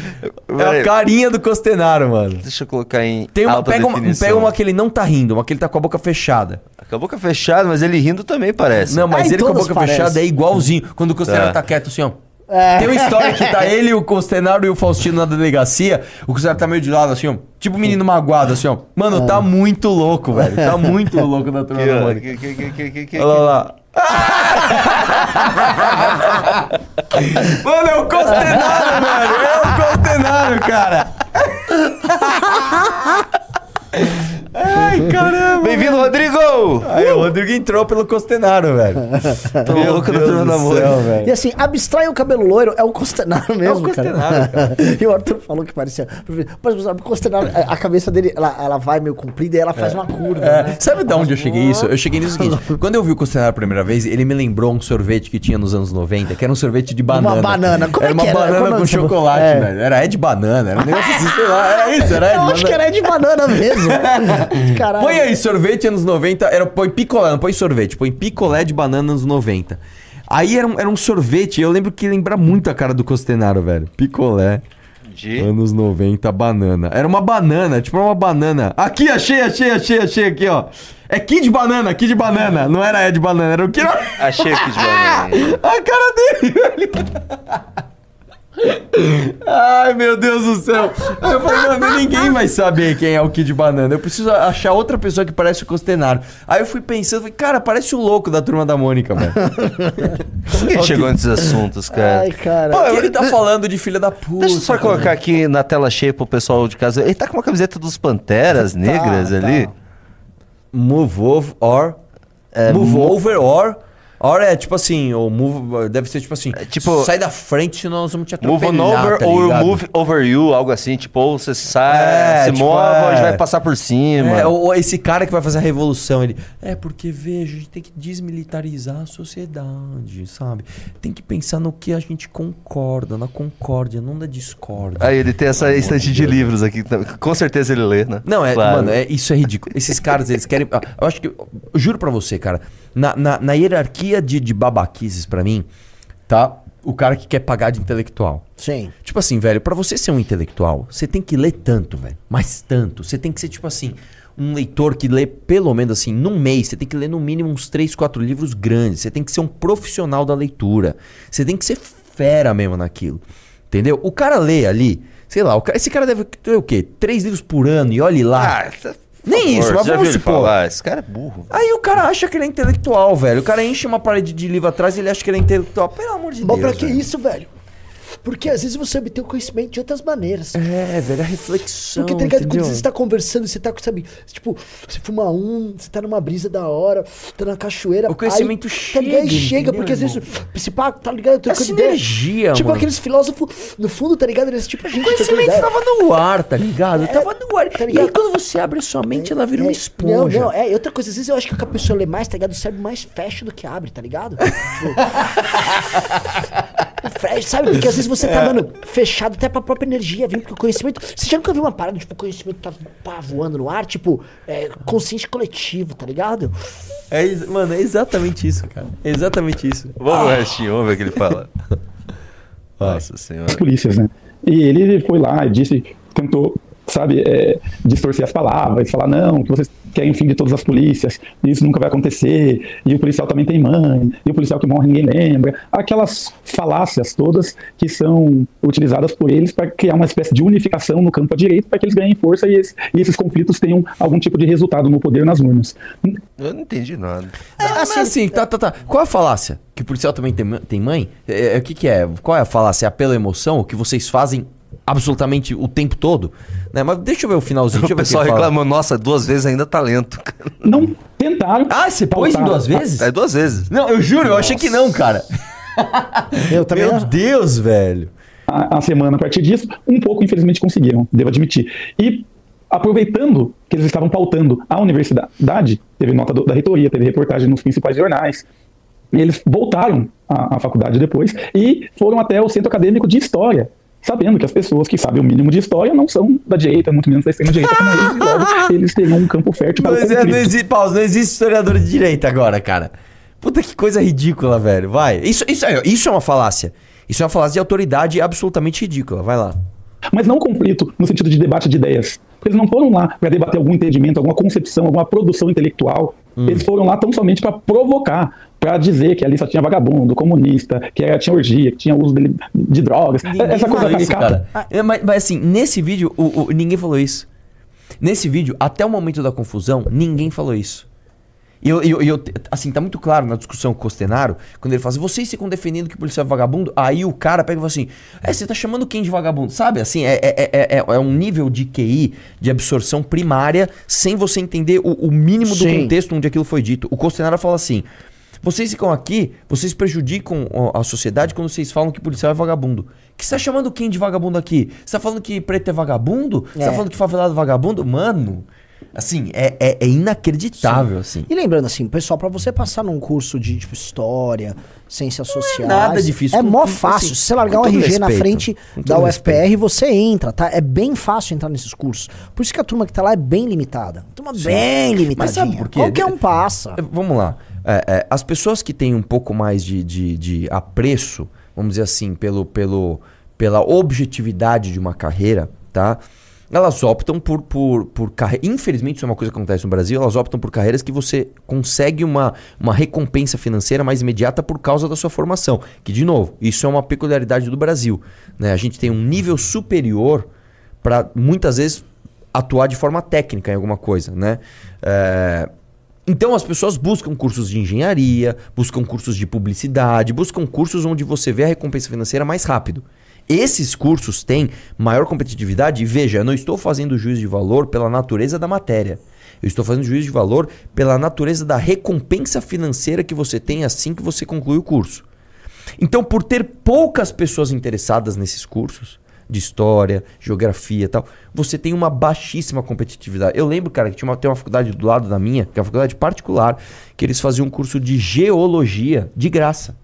É a carinha do Costenaro, mano. Deixa eu colocar em Tem uma, alta pega, uma, definição. pega uma que ele não tá rindo, uma que ele tá com a boca fechada. Com a boca fechada, mas ele rindo também parece. Não, mas Ah, ele com a boca parece. fechada é igualzinho. Quando o Costenaro tá, Tá. quieto assim, ó. É. Tem uma história que tá ele, o Costenaro e o Faustino na delegacia. O Costenaro tá meio de lado, assim, ó. Tipo menino magoado, assim, ó. Mano, tá muito louco, velho. Tá muito louco da turma Aqui, da. Mônica. Que- que- que- que- que- que- Olha lá. Mano, é o Costenaro, mano. É o Costenaro, cara. Caramba. Bem-vindo, Rodrigo! Aí, o Rodrigo entrou pelo Costenaro, velho. Tô louco da turma da céu, Mônica. velho. E assim, abstrai o cabelo loiro, é o Costenaro mesmo, Costenaro, cara. E o Arthur falou que parecia. Mas o Costenaro, a a cabeça dele, ela, ela vai meio comprida e ela faz uma curva. É, né? Sabe de onde eu cheguei isso? Eu cheguei nisso seguinte. Quando eu vi o Costenaro a primeira vez, ele me lembrou um sorvete que tinha nos anos 90, que era um sorvete de banana. banana. Como é era uma que era? banana Como é com chocolate, É. velho. Era Ed Banana. Era um negócio assim, sei lá. Era isso, era Ed Eu acho que era de banana mesmo. Caralho. Põe aí, sorvete anos 90, era, põe picolé, não põe sorvete, põe picolé de banana anos 90. Aí era um, era um sorvete, eu lembro que lembra muito a cara do Costenaro, velho. Picolé, De... anos 90, banana. Era uma banana, tipo uma banana. Aqui, achei, achei, achei, achei aqui, ó. É Kid Banana, Kid Banana. Não era Ed Banana, era o que? Achei aqui de banana. A cara dele, velho. Ai, meu Deus do céu. Eu falei, mano, ninguém vai saber quem é o Kid Banana. Eu preciso achar outra pessoa que parece o Costenaro. Aí eu fui pensando, falei, cara, parece o louco da turma da Mônica, velho. Por que chegou nesses assuntos, cara? Ai, cara. Pô, ele tá falando de filha da puta. Deixa eu só colocar aqui na tela cheia pro pessoal de casa. Ele tá com uma camiseta dos Panteras Negras tá. ali. Move over or. É, move mo- over or. Or é tipo assim, ou move. Deve ser tipo assim. tipo- Sai da frente, senão nós vamos te Move atropelar. on over tá ou move over you, algo assim. Tipo, ou você sai, É, se tipo, move, ou a gente é. vai passar por cima. É, ou esse cara que vai fazer a revolução, ele. É porque, veja, a gente tem que desmilitarizar a sociedade, sabe? Tem que pensar no que a gente concorda, na concórdia, não na discórdia. Aí ele tem essa estante de livros aqui. tá- Com certeza ele lê, né? Não, é, Claro. mano, é, isso é ridículo. Esses caras, eles querem. ah, Eu acho que. Eu juro pra você, cara. Na, na, na hierarquia de, de babaquices pra mim, tá? O cara que quer pagar de intelectual. Sim. Tipo assim, velho, pra você ser um intelectual, você tem que ler tanto, velho. Mas tanto. Você tem que ser, tipo assim, um leitor que lê, pelo menos assim, num mês, você tem que ler no mínimo uns 3, 4 livros grandes. Você tem que ser um profissional da leitura. Você tem que ser fera mesmo naquilo. Entendeu? O cara lê ali Sei lá, cara- esse cara deve ter o quê? Três livros por ano e olhe lá. Ah, Nem isso, mas vamos supor. falar? Esse cara é burro. Aí o cara acha que ele é intelectual, velho. O cara enche uma parede de livro atrás e ele acha que ele é intelectual. Pelo amor de Bom, Deus. pra que velho. isso, velho? Porque às vezes você obtém o conhecimento de outras maneiras. É, velho, a reflexão. Porque, tá ligado? entendeu? Quando você tá conversando, você tá com, sabe, tipo, você fuma um, você tá numa brisa da hora, tá na cachoeira. O conhecimento aí, chega, Tá ligado? Chega, entendeu, porque às vezes, irmão? esse pá, tá ligado? É ideia. sinergia, Tipo mano. aqueles filósofos, no fundo, tá ligado? Eles, tipo, a gente O conhecimento ideia. tava no ar, tá ligado? tava no ar. tá e ligado? aí quando você abre a sua mente, ela vira uma É, esponja. Não, não, é. E outra coisa, às vezes eu acho que a pessoa lê mais, tá ligado? O cérebro mais fecha do que abre, tá ligado? Tipo, fecha, sabe? Porque às vezes você É. tá, mano, fechado até pra própria energia, viu? Porque o conhecimento. Você já nunca viu uma parada, tipo, o conhecimento tá pá, voando no ar? Tipo, é, consciente coletivo, tá ligado? É, mano, é exatamente isso, cara. É exatamente isso. Vamos no restinho, vamos ver o que ele fala. Nossa senhora. as polícias, né? E ele foi lá e disse, tentou, sabe, é, distorcer as palavras, falar, não, que vocês querem o fim de todas as polícias, isso nunca vai acontecer, e o policial também tem mãe, e o policial que morre ninguém lembra. Aquelas falácias todas que são utilizadas por eles para criar uma espécie de unificação no campo à direita, para que eles ganhem força e, esse- e esses conflitos tenham algum tipo de resultado no poder nas urnas. Eu não entendi nada. É, assim, assim, tá, tá, tá. Qual é a falácia? Que o policial também tem, tem mãe? É, é, o que que é? Qual é a falácia? É apelo à emoção? O que vocês fazem absolutamente o tempo todo? Né? Mas deixa eu ver o finalzinho. Deixa O pessoal reclamou, nossa, duas vezes ainda tá lento. cara. Não tentaram. Ah, você pôs em duas vezes? É duas vezes. Não, eu juro, eu achei que não, cara. Eu também. Meu Deus, velho. a, a semana a partir disso, um pouco infelizmente conseguiram, devo admitir. E aproveitando que eles estavam pautando a universidade, teve nota do- da reitoria, teve reportagem nos principais jornais, e eles voltaram à, à faculdade depois e foram até o centro acadêmico de história, sabendo que as pessoas que sabem o mínimo de história não são da direita, muito menos da extrema direita como eles, e logo eles teriam um campo fértil para o Mas é, não existe, pausa, não existe historiador de direita agora, cara. Puta que coisa ridícula, velho. Vai. Isso, isso, isso é uma falácia. Isso é uma falácia de autoridade absolutamente ridícula. Vai lá. mas não conflito no sentido de debate de ideias. Porque eles não foram lá para debater algum entendimento, alguma concepção, alguma produção intelectual. Eles foram lá tão somente para provocar, para dizer que ali só tinha vagabundo, comunista, que era, tinha orgia, que tinha uso de, de drogas. Ninguém Essa coisa falou isso, caricata. cara. É, mas, mas assim, nesse vídeo, o- o- ninguém falou isso. Nesse vídeo, até o momento da confusão, ninguém falou isso. E eu, eu, eu- assim, tá muito claro na discussão com o Costenaro, quando ele fala assim, vocês ficam defendendo que o policial é vagabundo, aí o cara pega e fala assim, é, você tá chamando quem de vagabundo? Sabe, assim, é, é, é, é- é um nível de QI, de absorção primária, sem você entender o, o mínimo do Sim. contexto onde aquilo foi dito. O Costenaro fala assim, vocês ficam aqui, vocês prejudicam a sociedade quando vocês falam que policial é vagabundo. Que você tá chamando quem de vagabundo aqui? Você tá falando que preto é vagabundo? Você tá É. falando que favelado é vagabundo? Mano, assim, é, é, é inacreditável, assim. E lembrando assim, pessoal, pra você passar num curso de tipo, história, ciências sociais. nada difícil, É com- mó com- fácil. assim, Se você largar um com todo RG na respeito, frente com da todo UFPR, você entra, tá? É bem fácil entrar nesses cursos. Por isso que a turma que tá lá é bem limitada. Turma bem limitadinha. Mas sabe por quê? Qualquer um passa. É, Vamos lá. É, é, as pessoas que têm um pouco mais de, de, de apreço, vamos dizer assim, pelo, pelo, pela objetividade de uma carreira, tá? Elas optam por, por, por carreiras. Infelizmente, isso é uma coisa que acontece no Brasil. Elas optam por carreiras que você consegue uma, uma recompensa financeira mais imediata por causa da sua formação. Que, de novo, isso é uma peculiaridade do Brasil. Né? A gente tem um nível superior para muitas vezes atuar de forma técnica em alguma coisa, né? É, Então as pessoas buscam cursos de engenharia, buscam cursos de publicidade, buscam cursos onde você vê a recompensa financeira mais rápido. Esses cursos têm maior competitividade e veja, eu não estou fazendo juízo de valor pela natureza da matéria. Eu estou fazendo juízo de valor pela natureza da recompensa financeira que você tem assim que você conclui o curso. Então, por ter poucas pessoas interessadas nesses cursos de história, geografia e tal, você tem uma baixíssima competitividade. Eu lembro, cara, que tinha uma, tem uma faculdade do lado da minha, que é uma faculdade particular, que eles faziam um curso de geologia de graça.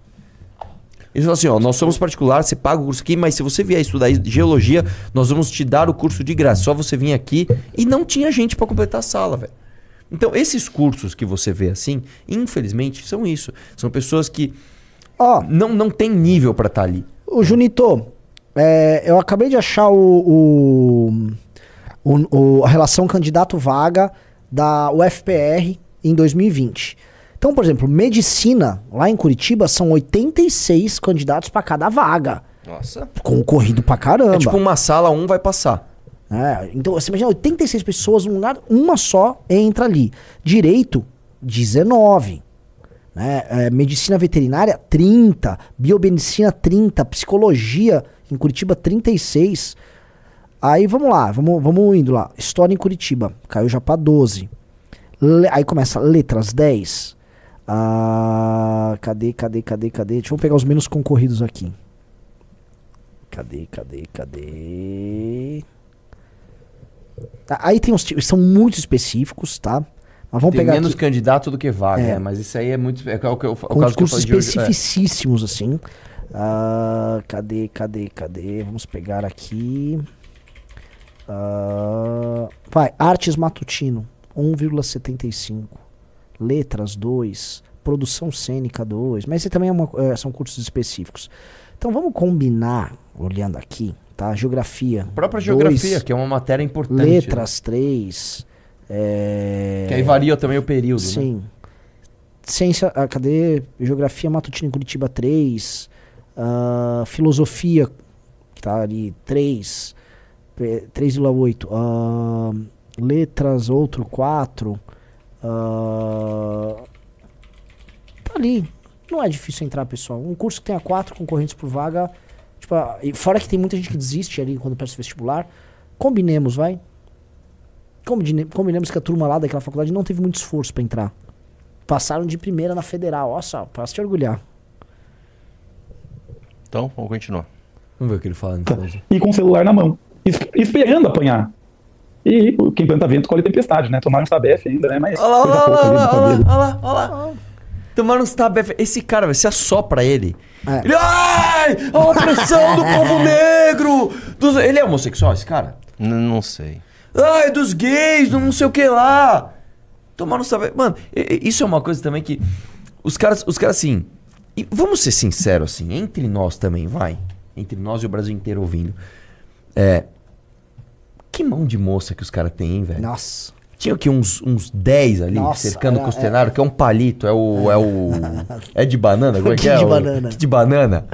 Eles falam assim, ó, nós somos particulares, você paga o curso aqui, mas se você vier estudar geologia, nós vamos te dar o curso de graça. Só você vir aqui e não tinha gente para completar a sala, velho. Então, esses cursos que você vê assim, infelizmente, são isso. São pessoas que Ó, não, não tem nível para estar ali. o Junito, é, eu acabei de achar o, o, o- o- a relação candidato-vaga da UFPR em 2020. Então, por exemplo, medicina, lá em Curitiba, são 86 candidatos para cada vaga. Nossa. Concorrido pra caramba. É tipo uma sala, um vai passar. É, então você imagina 86 pessoas num lugar, uma só entra ali. Direito, 19. Né? É, medicina veterinária, 30. Biomedicina, 30. Psicologia, em Curitiba, 36. Aí vamos lá, vamos, vamos indo lá. História em Curitiba, caiu já pra 12. Le- aí começa letras, 10. Ah, cadê, cadê, cadê, cadê? Deixa eu pegar os menos concorridos aqui. Cadê, cadê, cadê? Tá, Aí tem os tipos, são muito específicos, tá? Mas vamos Tem pegar menos aqui, candidato do que vaga, É. né? Mas isso aí é muito. É o, que eu, o com discursos hoje. é. especificíssimos, assim. Ah, cadê, cadê, cadê? Vamos pegar aqui. Ah, vai, artes matutino, 1,75. Letras, 2. Produção cênica, 2. Mas esse também é uma- é, são cursos específicos. Então vamos combinar, olhando aqui, tá? Geografia. A própria dois. geografia, que é uma matéria importante. Letras, 3. É... né? Que aí varia também o período, né? Sim. Ciência, ah, cadê? Geografia Matutina em Curitiba 3. Ah, filosofia, que tá ali, 3. Pe- 3,8. Ah, letras, outro 4. Ah, tá ali. Não é difícil entrar, pessoal. Um curso que tenha quatro concorrentes por vaga. Tipo, ah, e fora que tem muita gente que desiste ali quando presta vestibular. Combinemos, vai. Combine- Combinemos que a turma lá daquela faculdade não teve muito esforço pra entrar. Passaram de primeira na federal. Só, pra se orgulhar. Então, vamos continuar. Vamos ver o que ele fala. Então. E com o celular na mão. es- Esperando apanhar. E quem planta vento colhe tempestade, né? Tomaram um tabef ainda, né? Mas Olha lá, olha lá, olha lá, olha lá, olha lá. Tomaram uns tabef. Esse cara, velho, você assopra ele. É. Ele, ai, a opressão do povo negro. dos-" Ele é homossexual, esse cara? N- não sei. Ai, dos gays, do não sei o que lá. Tomaram uns tabef. Mano, isso é uma coisa também que. Os caras, os caras assim. e vamos ser sinceros, assim, entre nós também, vai. Entre nós e o Brasil inteiro ouvindo. É. Que mão de moça que os caras têm, hein, velho? Nossa. Tinha aqui uns, uns 10 ali, Nossa, cercando o era- costenário, que é um palito, é o. É o. É de banana? Como é que é? de O- banana. de banana.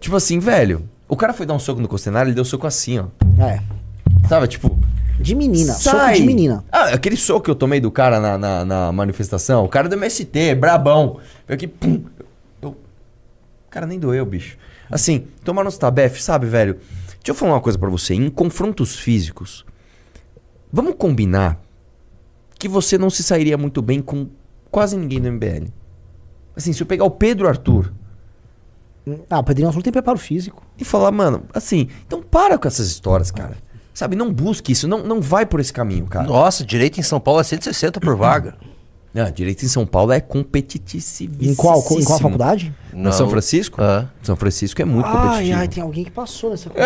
Tipo assim, velho. O cara foi dar um soco no costenário, ele deu soco assim, ó. É. Sabe, tipo. De menina. Sai! Soco de menina. Ah, aquele soco que eu tomei do cara na, na, na manifestação, o cara do MST, brabão. Veio aqui, pum. Eu... O cara nem doeu, bicho. Assim, tomaram uns tabef, sabe, velho? Deixa eu falar uma coisa pra você. Em confrontos físicos, vamos combinar que você não se sairia muito bem com quase ninguém do MBL. Assim, se eu pegar o Pedro Arthur Ah, o Pedrinho Arthur tem preparo físico. e falar, mano, assim, então para com essas histórias, cara. Sabe, não busque isso, não, não vai por esse caminho, cara. Nossa, direito em São Paulo é 160 por vaga. Ah, direito em São Paulo é competitivíssimo. Em qual, em qual faculdade? Na São Francisco? Ah. São Francisco é muito Ai, competitivo. ai, tem alguém que passou nessa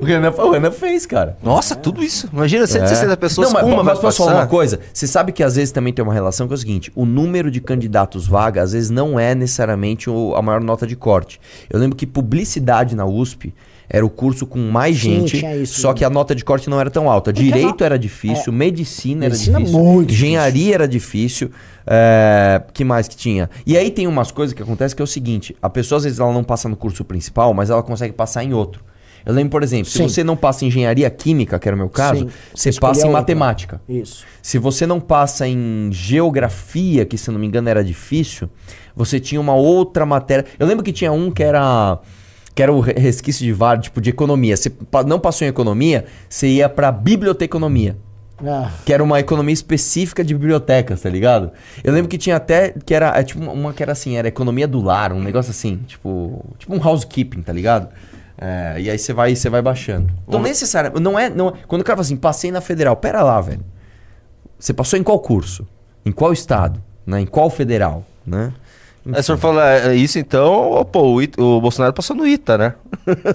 O Renan, o Renan fez, cara. Nossa, tudo isso. Imagina 160 É. pessoas, Não, mas, uma vai mas posso falar passar. uma coisa? Você sabe que às vezes também tem uma relação que é o seguinte: o número de candidatos vaga, às vezes, não é necessariamente o- a maior nota de corte. Eu lembro que publicidade na USP era o curso com mais Sim, gente, tinha isso, só né? que a nota de corte não era tão alta. Porque Direito era difícil, medicina, Medicina era difícil, muito engenharia era difícil. É, que mais que tinha? E aí tem umas coisas que acontecem que é o seguinte: a pessoa às vezes ela não passa no curso principal, mas ela consegue passar em outro. Eu lembro, por exemplo, Sim. se você não passa em engenharia química, que era o meu caso, Sim. você passa em matemática. Isso. Se você não passa em geografia, que se não me engano era difícil, você tinha uma outra matéria. Eu lembro que tinha um que era que era o re- resquício de VAR, tipo de economia. Você não passou em economia, você ia pra biblioteconomia. Ah, Que era uma economia específica de bibliotecas, tá ligado? Eu lembro que tinha até que era é, tipo uma- que era assim, era economia do lar, um negócio assim, tipo, tipo um housekeeping, tá ligado? É, e aí você vai, você vai baixando. Então necessário, não é, não, é- quando o cara fala assim, passei na federal, pera lá, velho. Você passou em qual curso? Em qual estado? Né? Em qual federal, né? Aí o senhor fala é, isso então, pô, o, Ita- o Bolsonaro passou no ITA, né?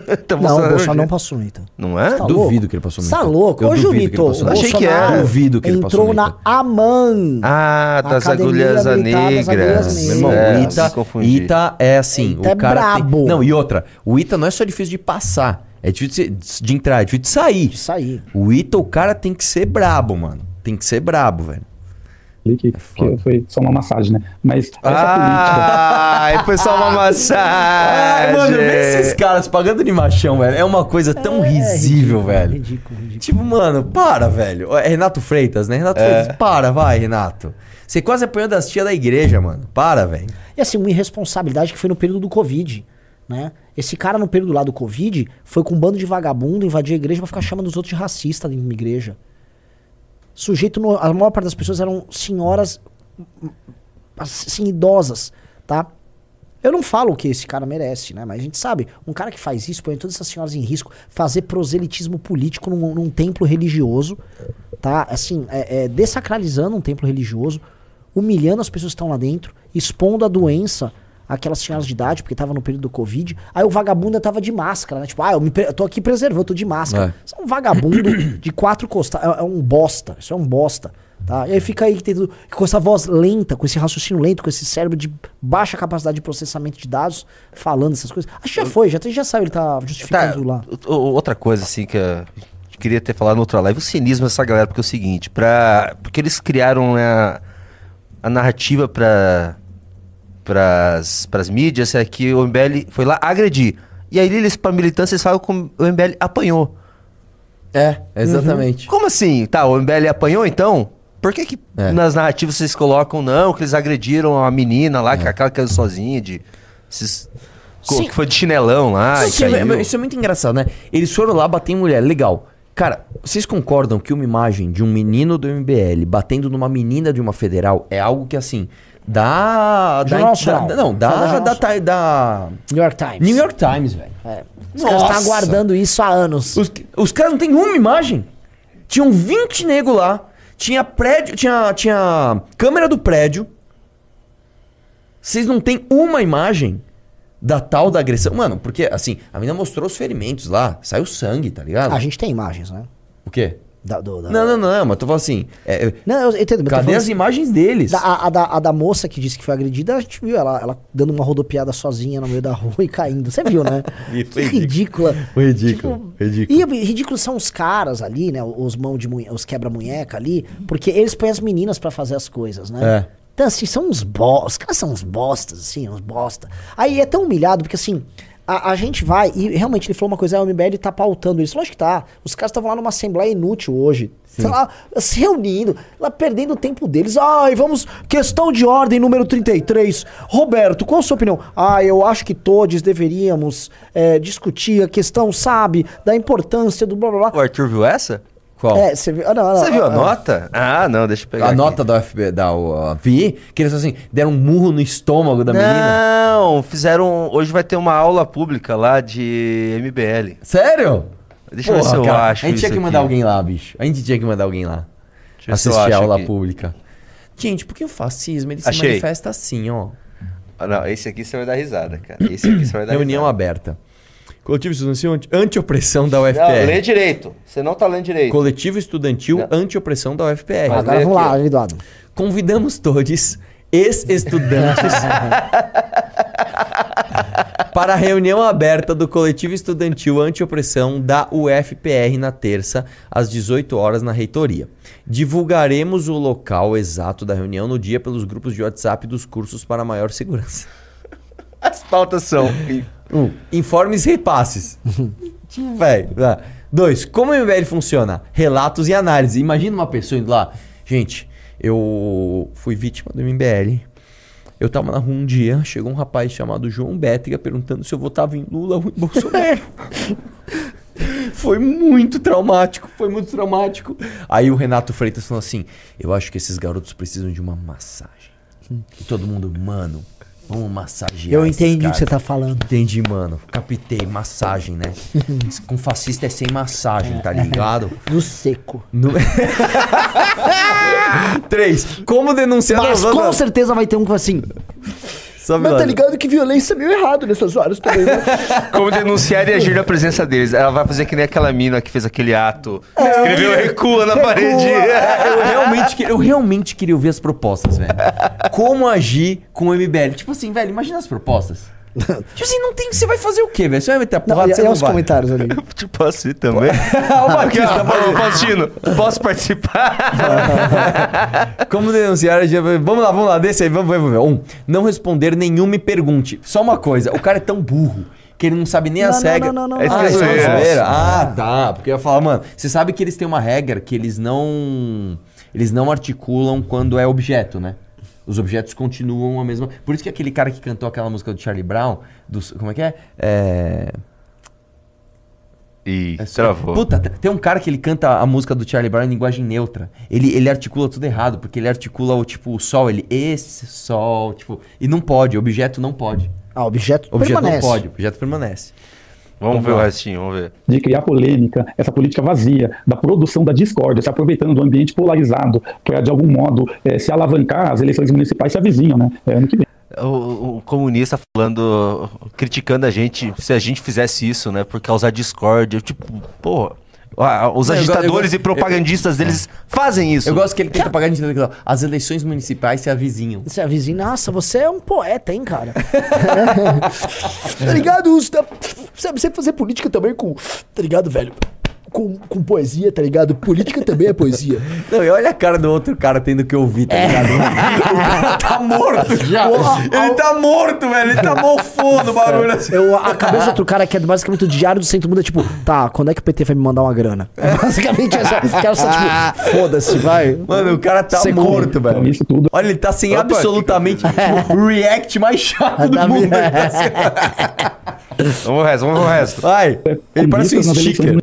Então, não, o Bolsonaro não passou no Ita. Não é? Tá Duvido louco? que ele passou no Você tá ITA. louco? Eu Ô, duvido que ele Julito, passou no o ITA. Achei que era. Bolsonaro Duvido que ele passou entrou na ITA. AMAN. Ah, das Academia agulhas das negras. Agulhas Meu irmão, É, o Ita. Ita é assim, Ita é o cara tem- brabo. Não, e outra, o Ita não é só difícil de passar, é difícil de, de entrar, é difícil de sair. Isso aí. O Ita, o cara tem que ser brabo, mano. Tem que ser brabo, velho. Ali, que, que foi só uma massagem, né? Mas essa Ah, foi só uma massagem. Ai, mano, vê esses caras pagando de machão, velho. É uma coisa tão risível, velho. Ridículo, ridículo. Tipo, mano, para, velho. É Renato Freitas, né? Renato Freitas, para, vai, Renato. Você quase apanhou das tia da igreja, mano. Para, velho. E assim, uma irresponsabilidade que foi no período do Covid, né? Esse cara no período lá do Covid foi com um bando de vagabundo invadir a igreja pra ficar chamando os outros de racista dentro da igreja. Sujeito, no- a maior parte das pessoas eram senhoras, assim, idosas, tá? Eu não falo o que esse cara merece, né? Mas a gente sabe, um cara que faz isso, põe todas essas senhoras em risco, fazer proselitismo político num, num templo religioso, tá? Assim, é, é, desacralizando um templo religioso, humilhando as pessoas que estão lá dentro, expondo a doença àquelas senhoras de idade, porque tava no período do Covid. Aí o vagabundo tava de máscara, né? Tipo, ah, eu, me, eu tô aqui preservando, eu tô de máscara. É. Isso é um vagabundo de quatro costas. É, é um bosta. Isso é um bosta. Tá? E aí fica aí tendo, com essa voz lenta, com esse raciocínio lento, com esse cérebro de baixa capacidade de processamento de dados, falando essas coisas. Acho que já foi, já, já sabe, ele tá justificando lá. o- o- outra coisa, assim, que eu queria ter falado na outra live, o cinismo dessa galera, porque é o seguinte, pra, porque eles criaram né, a, a narrativa para pras, pras mídias é que o MBL foi lá agredir. E aí eles, pra militância, eles falam que o MBL apanhou. É, exatamente. Como assim? Tá, o MBL apanhou então? Por que, que É. nas narrativas vocês colocam, não, que eles agrediram a menina lá, que aquela caiu sozinha, de. Esses, que foi de chinelão lá, e Isso é, caiu. isso é muito engraçado, né? Eles foram lá bater em mulher, legal. Cara, vocês concordam que uma imagem de um menino do MBL batendo numa menina de uma federal é algo que, assim, Nacional. dá- não, Jornal dá, dá, dá- New York Times. New York Times, velho. É. Os caras Nossa. estão aguardando isso há anos. Os, os caras não têm uma imagem. Tinham 20 nego lá. Tinha prédio, tinha, tinha câmera do prédio. Vocês não têm uma imagem da tal da agressão. Mano, porque assim, a menina mostrou os ferimentos lá. Saiu sangue, tá ligado? A gente tem imagens, né? O quê? Da, do- da- Não, não, não, mas tô falando assim. é, é, Não, eu entendo. cadê as assim, imagens deles? da- a, a da, a da moça que disse que foi agredida, a gente viu ela, ela dando uma rodopiada sozinha no meio da rua e caindo. Você viu, né? Que ridícula. Foi ridículo. ridículo. E ridículos são os caras ali, né? Os mão de os quebra-munheca ali, porque eles põem as meninas pra fazer as coisas, né? É. Então, assim, são uns bostas. Os caras são uns bostas, assim, uns bosta. Aí é tão humilhado, porque assim, a, a gente vai, e realmente ele falou uma coisa, a MBL tá pautando isso. Lógico que tá. Os caras estavam lá numa assembleia inútil hoje. Sei lá, se reunindo, lá perdendo o tempo deles. Ai, vamos. Questão de ordem número 33. Roberto, qual a sua opinião? Ah, eu acho que todos deveríamos é, discutir a questão, sabe, da importância do blá blá blá. O Arthur viu essa? Qual? É, você viu? Ah, não, não, Você viu a ah, nota? Ah, não, deixa eu pegar. a aqui. nota da UFB, da uh, VI, que eles assim, deram um murro no estômago da menina. Não, fizeram. Hoje vai ter uma aula pública lá de MBL. Sério? Deixa eu ver Porra, se eu cara, acho. A gente tinha que mandar aqui. alguém lá, bicho. A gente tinha que mandar alguém lá. Deixa se assistir a aula aqui. pública. Gente, porque o fascismo ele se Achei. manifesta assim, ó. Ah, não, esse aqui você vai dar risada, cara. Esse aqui você vai dar Reunião risada. aberta. Coletivo Estudantil anti- Anti-Opressão da Não, lê UFPR. direito. Você não tá lendo direito. Coletivo Estudantil. Anti-Opressão da UFPR. Mas Agora vamos lá, ó. ali do lado. Convidamos todos, ex-estudantes, para a reunião aberta do Coletivo Estudantil Anti-Opressão da UFPR na terça, às 18 horas, na reitoria. Divulgaremos o local exato da reunião no dia pelos grupos de WhatsApp dos cursos para maior segurança. As pautas são. Um, informes e repasses. Véi, tá. Dois, como o MBL funciona? Relatos e análise. Imagina uma pessoa indo lá. Gente, eu fui vítima do MBL. Eu tava na rua um dia, chegou um rapaz chamado João Bétriga perguntando se eu votava em Lula ou em Bolsonaro. Foi muito traumático, foi muito traumático. Aí o Renato Freitas falou assim: Eu acho que esses garotos precisam de uma massagem. E todo mundo, mano, vamos massagear. Eu entendi o que caras." você tá falando. Entendi, mano. Captei, massagem, né? Com fascista é sem massagem, tá ligado? No seco. No... Três. Como denunciar Mas com certeza vai ter um que assim. Sabe Mas lá, tá ligado que violência é meio errado nessas horas também, né? Como denunciar e agir na presença deles. Ela vai fazer que nem aquela mina que fez aquele ato. Escreveu recua na Recua. parede. Eu realmente, eu realmente queria ouvir as propostas, velho. Como agir com o MBL? Tipo assim, velho, imagina as propostas. Tipo assim, não tem. Você vai fazer o quê, velho? Você vai meter a Não, porrada, e, você e não os vai. comentários ali. Tipo, posso ir também? o ó, pode- Faustino, posso participar? Como denunciar? a Vamos lá, vamos lá, desce aí, vamos, vamos ver. Um, não responder nenhuma me pergunte. Só uma coisa, o cara é tão burro que ele não sabe nem Não, as não, regras. não, não, não, Ah, não. isso é zoeira? Ah, tá. Porque eu ia falar, mano, você sabe que eles têm uma regra que eles não. Eles não articulam quando é objeto, né? Os objetos continuam a mesma. Por isso que aquele cara que cantou aquela música do Charlie Brown, do, como é que é? É. Ih, É só- travou. Puta, te- tem um cara que ele canta a música do Charlie Brown em linguagem neutra. Ele, ele articula tudo errado, porque ele articula o tipo o sol, ele esse sol, tipo, e não pode, objeto não pode. Ah, objeto, Objeto permanece. não pode, objeto permanece. Vamos Vamos ver o restinho, vamos ver. de criar polêmica, essa política vazia, da produção da discórdia, se aproveitando do ambiente polarizado para, de algum modo, eh, se alavancar, as eleições municipais se avizinham, né? É, ano que vem. O, o comunista falando, criticando a gente, se a gente fizesse isso, né, por causar discórdia. Tipo, ah, os eu go- eu agitadores go- e propagandistas deles fazem isso. Eu gosto que ele tenta pagar de intelectual. As eleições municipais se avizinham. É vizinho, nossa, você é um poeta, hein, cara? tá ligado? Você tá- você fazer política também com. Tá ligado, velho? Com, com poesia, tá ligado? Política também é poesia. Não, e olha a cara do outro cara tendo que ouvir, tá ligado? o cara tá morto já. Ele tá morto, velho. Ele tá mofando o barulho assim. Eu, a cabeça do outro cara que é basicamente o diário do centro muda, tipo, tá, quando é que o PT vai me mandar uma grana? É basicamente essa. Os caras são tipo, foda-se, vai. Mano, o cara tá Você morto, Então, velho. isso tudo Olha, ele tá sem Opa, absolutamente tipo, o react mais chato do Da mundo. minha- Vamos o resto, vamos o resto. Vai. Ele parece um sticker.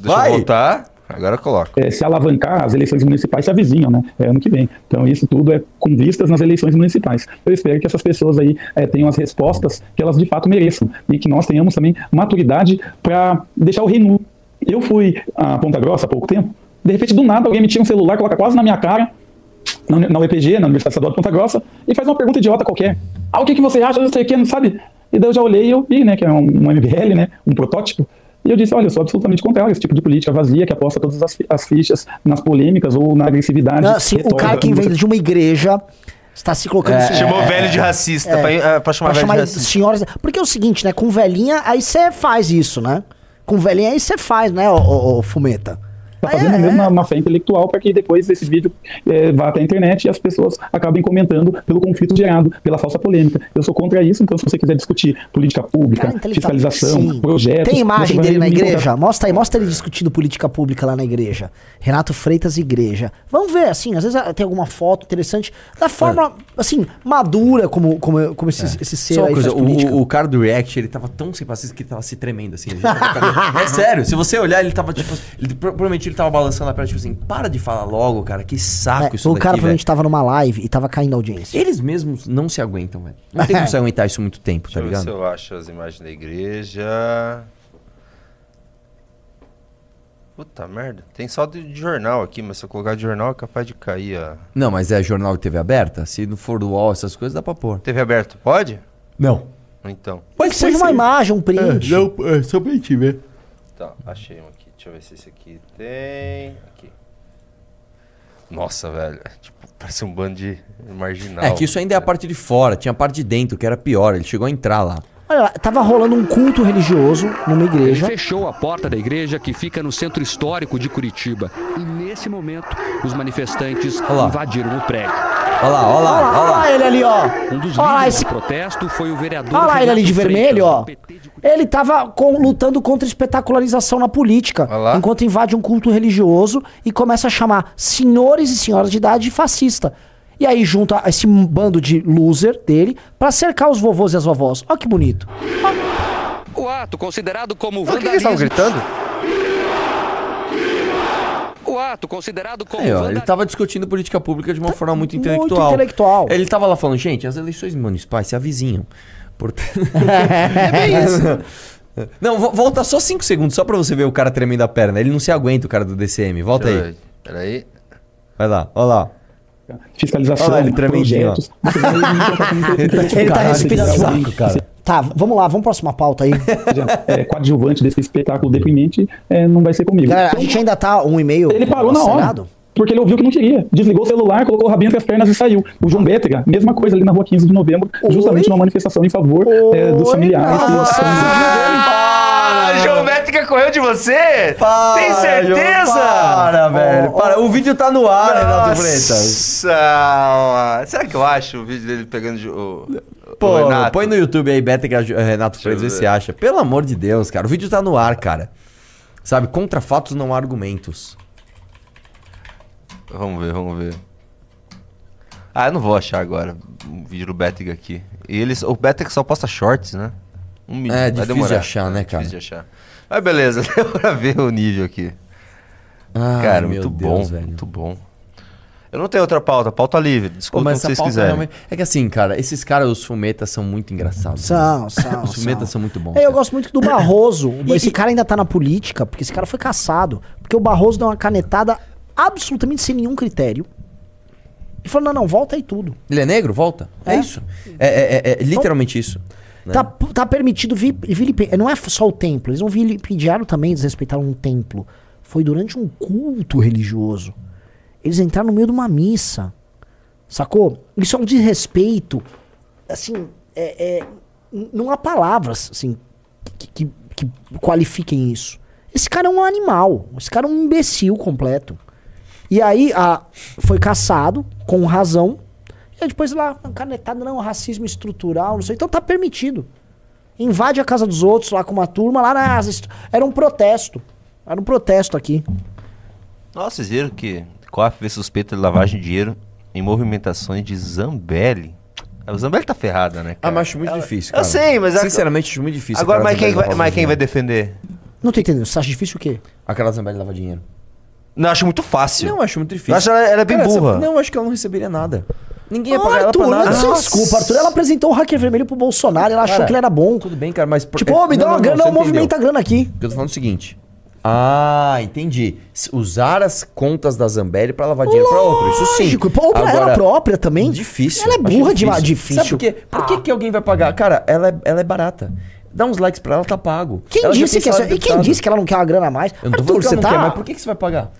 Deixa Vai. eu voltar. Agora coloca. eh, se alavancar, as eleições municipais se avizinham, né? É, ano que vem. Então, isso tudo é com vistas nas eleições municipais. Eu espero que essas pessoas aí eh, tenham as respostas que elas de fato mereçam e que nós tenhamos também maturidade para deixar o rei nu. Eu fui a Ponta Grossa há pouco tempo, de repente, do nada, alguém me tira um celular, coloca quase na minha cara, na, na UEPG, na Universidade Estadual de Ponta Grossa, e faz uma pergunta idiota qualquer. Ah, o que, que você acha? Não sei o que, não sabe? E daí eu já olhei e eu vi, né, que é um, um MBL, né, um protótipo. E eu disse, olha, eu sou absolutamente contrário a esse tipo de política vazia que aposta todas as, as fichas nas polêmicas ou na agressividade. Não, assim, o cara que vem de uma igreja está se colocando assim, Chamou é, velho de racista, é, pra, pra chamar pra velho chamar de de racista. senhoras. Porque é o seguinte, né? Com velhinha, aí você faz isso, né? Com velhinha aí você faz, né, ô, ô, ô, Fumeta? Tá fazendo é- mesmo na, na fé intelectual para que depois esse vídeo eh, vá até a internet e as pessoas acabem comentando pelo conflito gerado, pela falsa polêmica. Eu sou contra isso, então se você quiser discutir política pública, Cara intelectual. fiscalização, Sim. projetos... Tem imagem dele na me encontrar. igreja? Mostra aí, mostra ele discutindo política pública lá na igreja. Renato Freitas, igreja. Vamos ver, assim, às vezes ah, tem alguma foto interessante, da forma, assim, madura como, como, como esse, esse ser Só uma aí coisa, o, o cara do React, ele tava tão sem paciência que ele tava se tremendo assim. É sério, se você olhar, ele tava tipo. Ele, pro- provavelmente ele tava balançando a perna, tipo assim, para de falar logo, cara, que saco É, isso o daqui, cara velho. provavelmente tava numa live e tava caindo a audiência. Eles mesmos não se aguentam, velho. Não tem como se aguentar isso muito tempo, Deixa tá eu ver se ligado? eu acho as imagens da igreja. Puta merda. Tem só de, jornal aqui, mas se eu colocar de jornal é capaz de cair a. Não, mas é jornal de TV aberta? Se não for do UOL, essas coisas, dá pra pôr. TV aberto, pode? Não. Então. Pode que seja uma imagem, um print. é só pra gente ver. Tá, achei um aqui. Deixa eu ver se esse aqui tem. Aqui. Nossa, velho. Tipo, parece um bando de marginal. É que isso ainda é a parte de fora, tinha a parte de dentro, que era pior. Ele chegou a entrar lá. Olha lá, tava rolando um culto religioso numa Ele igreja. fechou a porta da igreja que fica no centro histórico de Curitiba. E nesse momento, os manifestantes lá. invadiram o prédio. Olha lá, olha lá, Olha lá, ele ali, ó. Um dos Olha lá líderes esse do protesto foi o vereador. Olha lá ele ali de vermelho, Freitas, ó. Ele tava com- lutando contra espetacularização na política, Olha lá. enquanto invade um culto religioso e começa a chamar senhores e senhoras de idade de fascista. E aí junta esse bando de loser dele pra cercar os vovôs e as vovós. Olha que bonito. O ato, considerado como O que, eles estavam vandalismo. gritando? O ato, considerado como Aí, ó, ele vandalismo. tava discutindo política pública de uma forma muito muito intelectual. intelectual. Ele tava lá falando, gente, as eleições municipais se avizinham. Portanto... É bem isso. Não, vo- volta só 5 segundos, só pra você ver o cara tremendo a perna. Ele não se aguenta, o cara do DCM. Volta Deixa aí. Peraí. Vai lá, olha lá. Fiscalização, Olha ele projetos... intelectual. Ele tá Caralho, respirando saco, cara. Tá, vamos lá, vamos pra próxima pauta aí. é, coadjuvante desse espetáculo deprimente, é, não vai ser comigo. Galera, a Então, gente ainda tá um e-mail Ele parou na hora. porque ele ouviu que não queria. Desligou o celular, colocou o rabinho entre as pernas e saiu. O João Bétega, mesma coisa ali na rua 15 de novembro, justamente numa manifestação em favor é, dos familiares. que estão- Ah, João Bética correu de você? Para, Tem certeza? Para, velho. Para. O vídeo tá no ar, Renato Freitas. Nossa, será que eu acho o vídeo dele pegando de, o, o Pô, Renato? põe no YouTube aí, Bétega eh, Renato Freitas, vê se acha. Pelo amor de Deus, cara. O vídeo tá no ar, cara. Sabe, contra fatos não há argumentos. Vamos ver, vamos ver. Ah, eu não vou achar agora um vídeo do Bétiga aqui. E eles, o Bétiga só posta shorts, né? Um minuto, É vai difícil demorar. de achar, né, cara? Difícil de achar. Mas beleza, deu pra ver o nível aqui. Ai, cara, meu muito Deus, bom, velho. muito bom. Eu não tenho outra pauta, pauta livre. Desculpa mas o que essa vocês quiserem. realmente- É que assim, cara, esses caras, os fumetas, são muito engraçados. São, são, Os fumetas são. são muito bons. É, eu cara. gosto muito do Barroso. esse cara ainda tá na política, porque esse cara foi caçado. Porque o Barroso deu uma canetada absolutamente sem nenhum critério. E falou: não, não, volta aí tudo. Ele é negro? Volta. É, É. isso. É, é- é- é literalmente isso. Né? Tá, tá permitido vi- vilipendiar. Não é só o templo, eles não vilipendiaram também, desrespeitaram um templo. Foi durante um culto religioso. Eles entraram no meio de uma missa. Sacou? Isso é um desrespeito. Assim, é, é- não há palavras assim, que, que- que qualifiquem isso. Esse cara é um animal. Esse cara é um imbecil completo. E aí a, foi caçado, com razão. E aí depois lá, canetada, não, racismo estrutural, não sei. Então tá permitido. Invade a casa dos outros lá com uma turma, lá na. Era um protesto. Era um protesto aqui. Nossa, vocês viram que COAF vê suspeita de lavagem de dinheiro em movimentações de Zambelli. A Zambelli tá ferrada, né? Ah, Cara? mas acho muito Ela- difícil, Eu cara. sei, mas... a- Sinceramente, acho muito difícil. Agora, mas quem, vai, mas quem vai defender? Não tô entendendo. Você acha difícil o quê? Aquela Zambelli lava dinheiro. Não, acho muito fácil. Não, acho muito difícil. Eu acho ela, ela é bem Cara, essa- burra. Não, acho que ela não receberia nada. Ninguém ia pagar ela Arthur, pra nada. não, desculpa, Arthur. Ela apresentou o hacker vermelho pro Bolsonaro, ela achou Cara, que ele era bom. Tudo bem, cara, mas... por- Tipo, ô, me dá Não, uma não, grana, você não movimenta a entendeu. grana aqui. Eu tô falando o seguinte. Ah, entendi. S- Usar as contas da Zambelli pra lavar dinheiro pra outro. Isso sim. Lógico, ou pra ela própria também. Difícil. Ela é burra demais, difícil. Sabe por quê? Por que, que alguém vai pagar? Cara, ela é, ela é barata. Dá uns likes pra ela, tá pago. Quem Ela já disse tem que é salário E quem deputado. disse que ela não quer uma grana a mais? Eu não tô Arthur, falando que você ela não tá. quer, mas por que, que você vai pagar?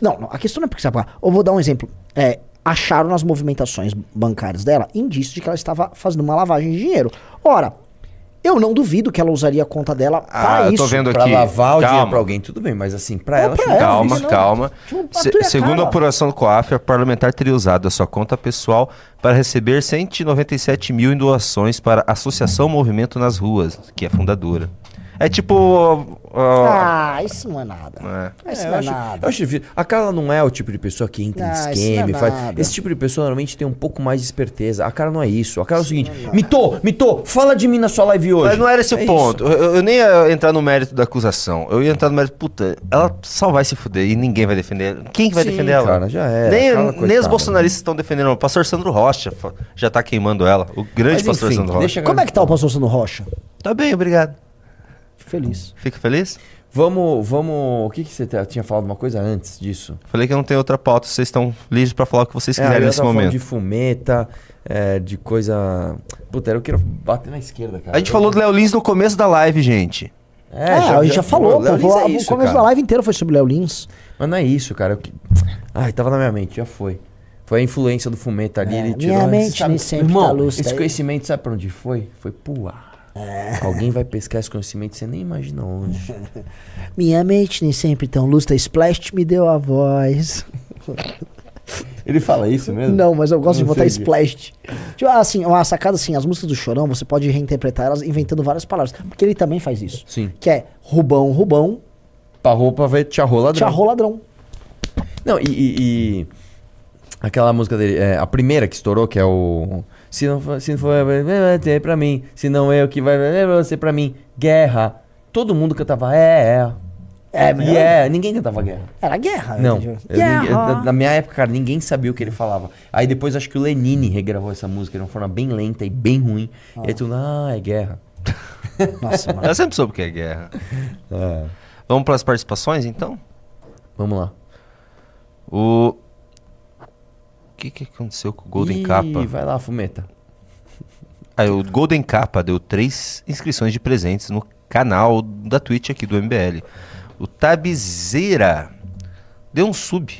Não, não, a questão não é porque você vai pagar. Eu vou dar um exemplo. É, acharam nas movimentações bancárias dela indícios de que ela estava fazendo uma lavagem de dinheiro. Ora, eu não duvido que ela usaria a conta dela para Ah, eu isso. tô vendo Pra aqui. lavar o dinheiro Calma. pra alguém, tudo bem, mas assim, pra Não, ela... pra acho que- ela, Calma, não. calma. Se- segundo a apuração do COAF, a parlamentar teria usado a sua conta pessoal para receber 197 mil em doações para a Associação Movimento nas Ruas, que é fundadora. É tipo. ó, Ah, isso não é nada. é. Isso É, não eu é acho, nada. eu acho difícil. A Carla não é o tipo de pessoa que entra em Ah, isso esquema não e é faz. nada. Esse tipo de pessoa normalmente tem um pouco mais de esperteza. A Carla não é isso. A Carla é o seguinte: Mitô, Mitô, fala de mim na sua live hoje. Mas não era esse É o isso. ponto. Eu, eu nem ia entrar no mérito da acusação. Eu ia entrar no mérito, puta, ela só vai se fuder e ninguém vai defender. Quem que vai Sim, defender ela? cara, já era. Nem, Aquela nem os coitada. bolsonaristas estão defendendo ela. O pastor Sandro Rocha já tá queimando ela. O grande Mas, pastor enfim, Sandro Rocha. deixa- Como é que tá o pastor Sandro Rocha? Tá bem, obrigado. Feliz. Fica feliz? Vamos, vamos. O que, que você tinha falado uma coisa antes disso? Falei que eu não tenho outra pauta. Vocês estão livres pra falar o que vocês É, quiserem eu nesse momento. de fumeta, é, de coisa. Puta, eu quero bater na esquerda, cara. A gente falou do Léo Lins no começo da live, gente. É, a gente já, falou. Léo pô, Lins o é isso, começo cara. da live inteira foi sobre Léo Lins. Mas não é isso, cara. Eu Ai, tava na minha mente, já foi. Foi a influência do fumeta ali. É, ele minha tirou. mente sabe, nem sempre irmão, tá Esse conhecimento, sabe pra onde foi? Foi pro ar. Alguém vai pescar esse conhecimento, você nem imagina onde. Minha mente nem sempre tão lúcida. Splash me deu a voz. Ele fala isso mesmo? Não, mas eu gosto de Não botar sei. splash. Tipo, assim, uma sacada assim, as músicas do Chorão, você pode reinterpretar elas inventando várias palavras. Porque ele também faz isso. Sim. Que é rubão, rubão, Pra roupa vai tcharrô ladrão. tcharrou ladrão. Não, e, e- e aquela música dele, é, a primeira que estourou, que é o. Se não for, se não for vai ter pra mim, se não eu que vai você pra mim. Guerra. Todo mundo cantava é, é. É E mesmo? é, ninguém cantava guerra. Era guerra. Não. entendeu? eu Guerra. na, na minha época, cara, ninguém sabia o que ele falava. Aí depois acho que o Lenine regravou essa música de uma forma bem lenta e bem ruim. E aí tu, ah, é guerra. Nossa, mano. Eu sempre soube que é guerra. Vamos para as participações, então? Vamos lá. O... O que, que aconteceu com o Golden Ih, Capa? vai lá, fumeta. Aí, o Golden Capa deu três inscrições de presentes no canal da Twitch aqui do MBL. O Tabizeira deu um sub.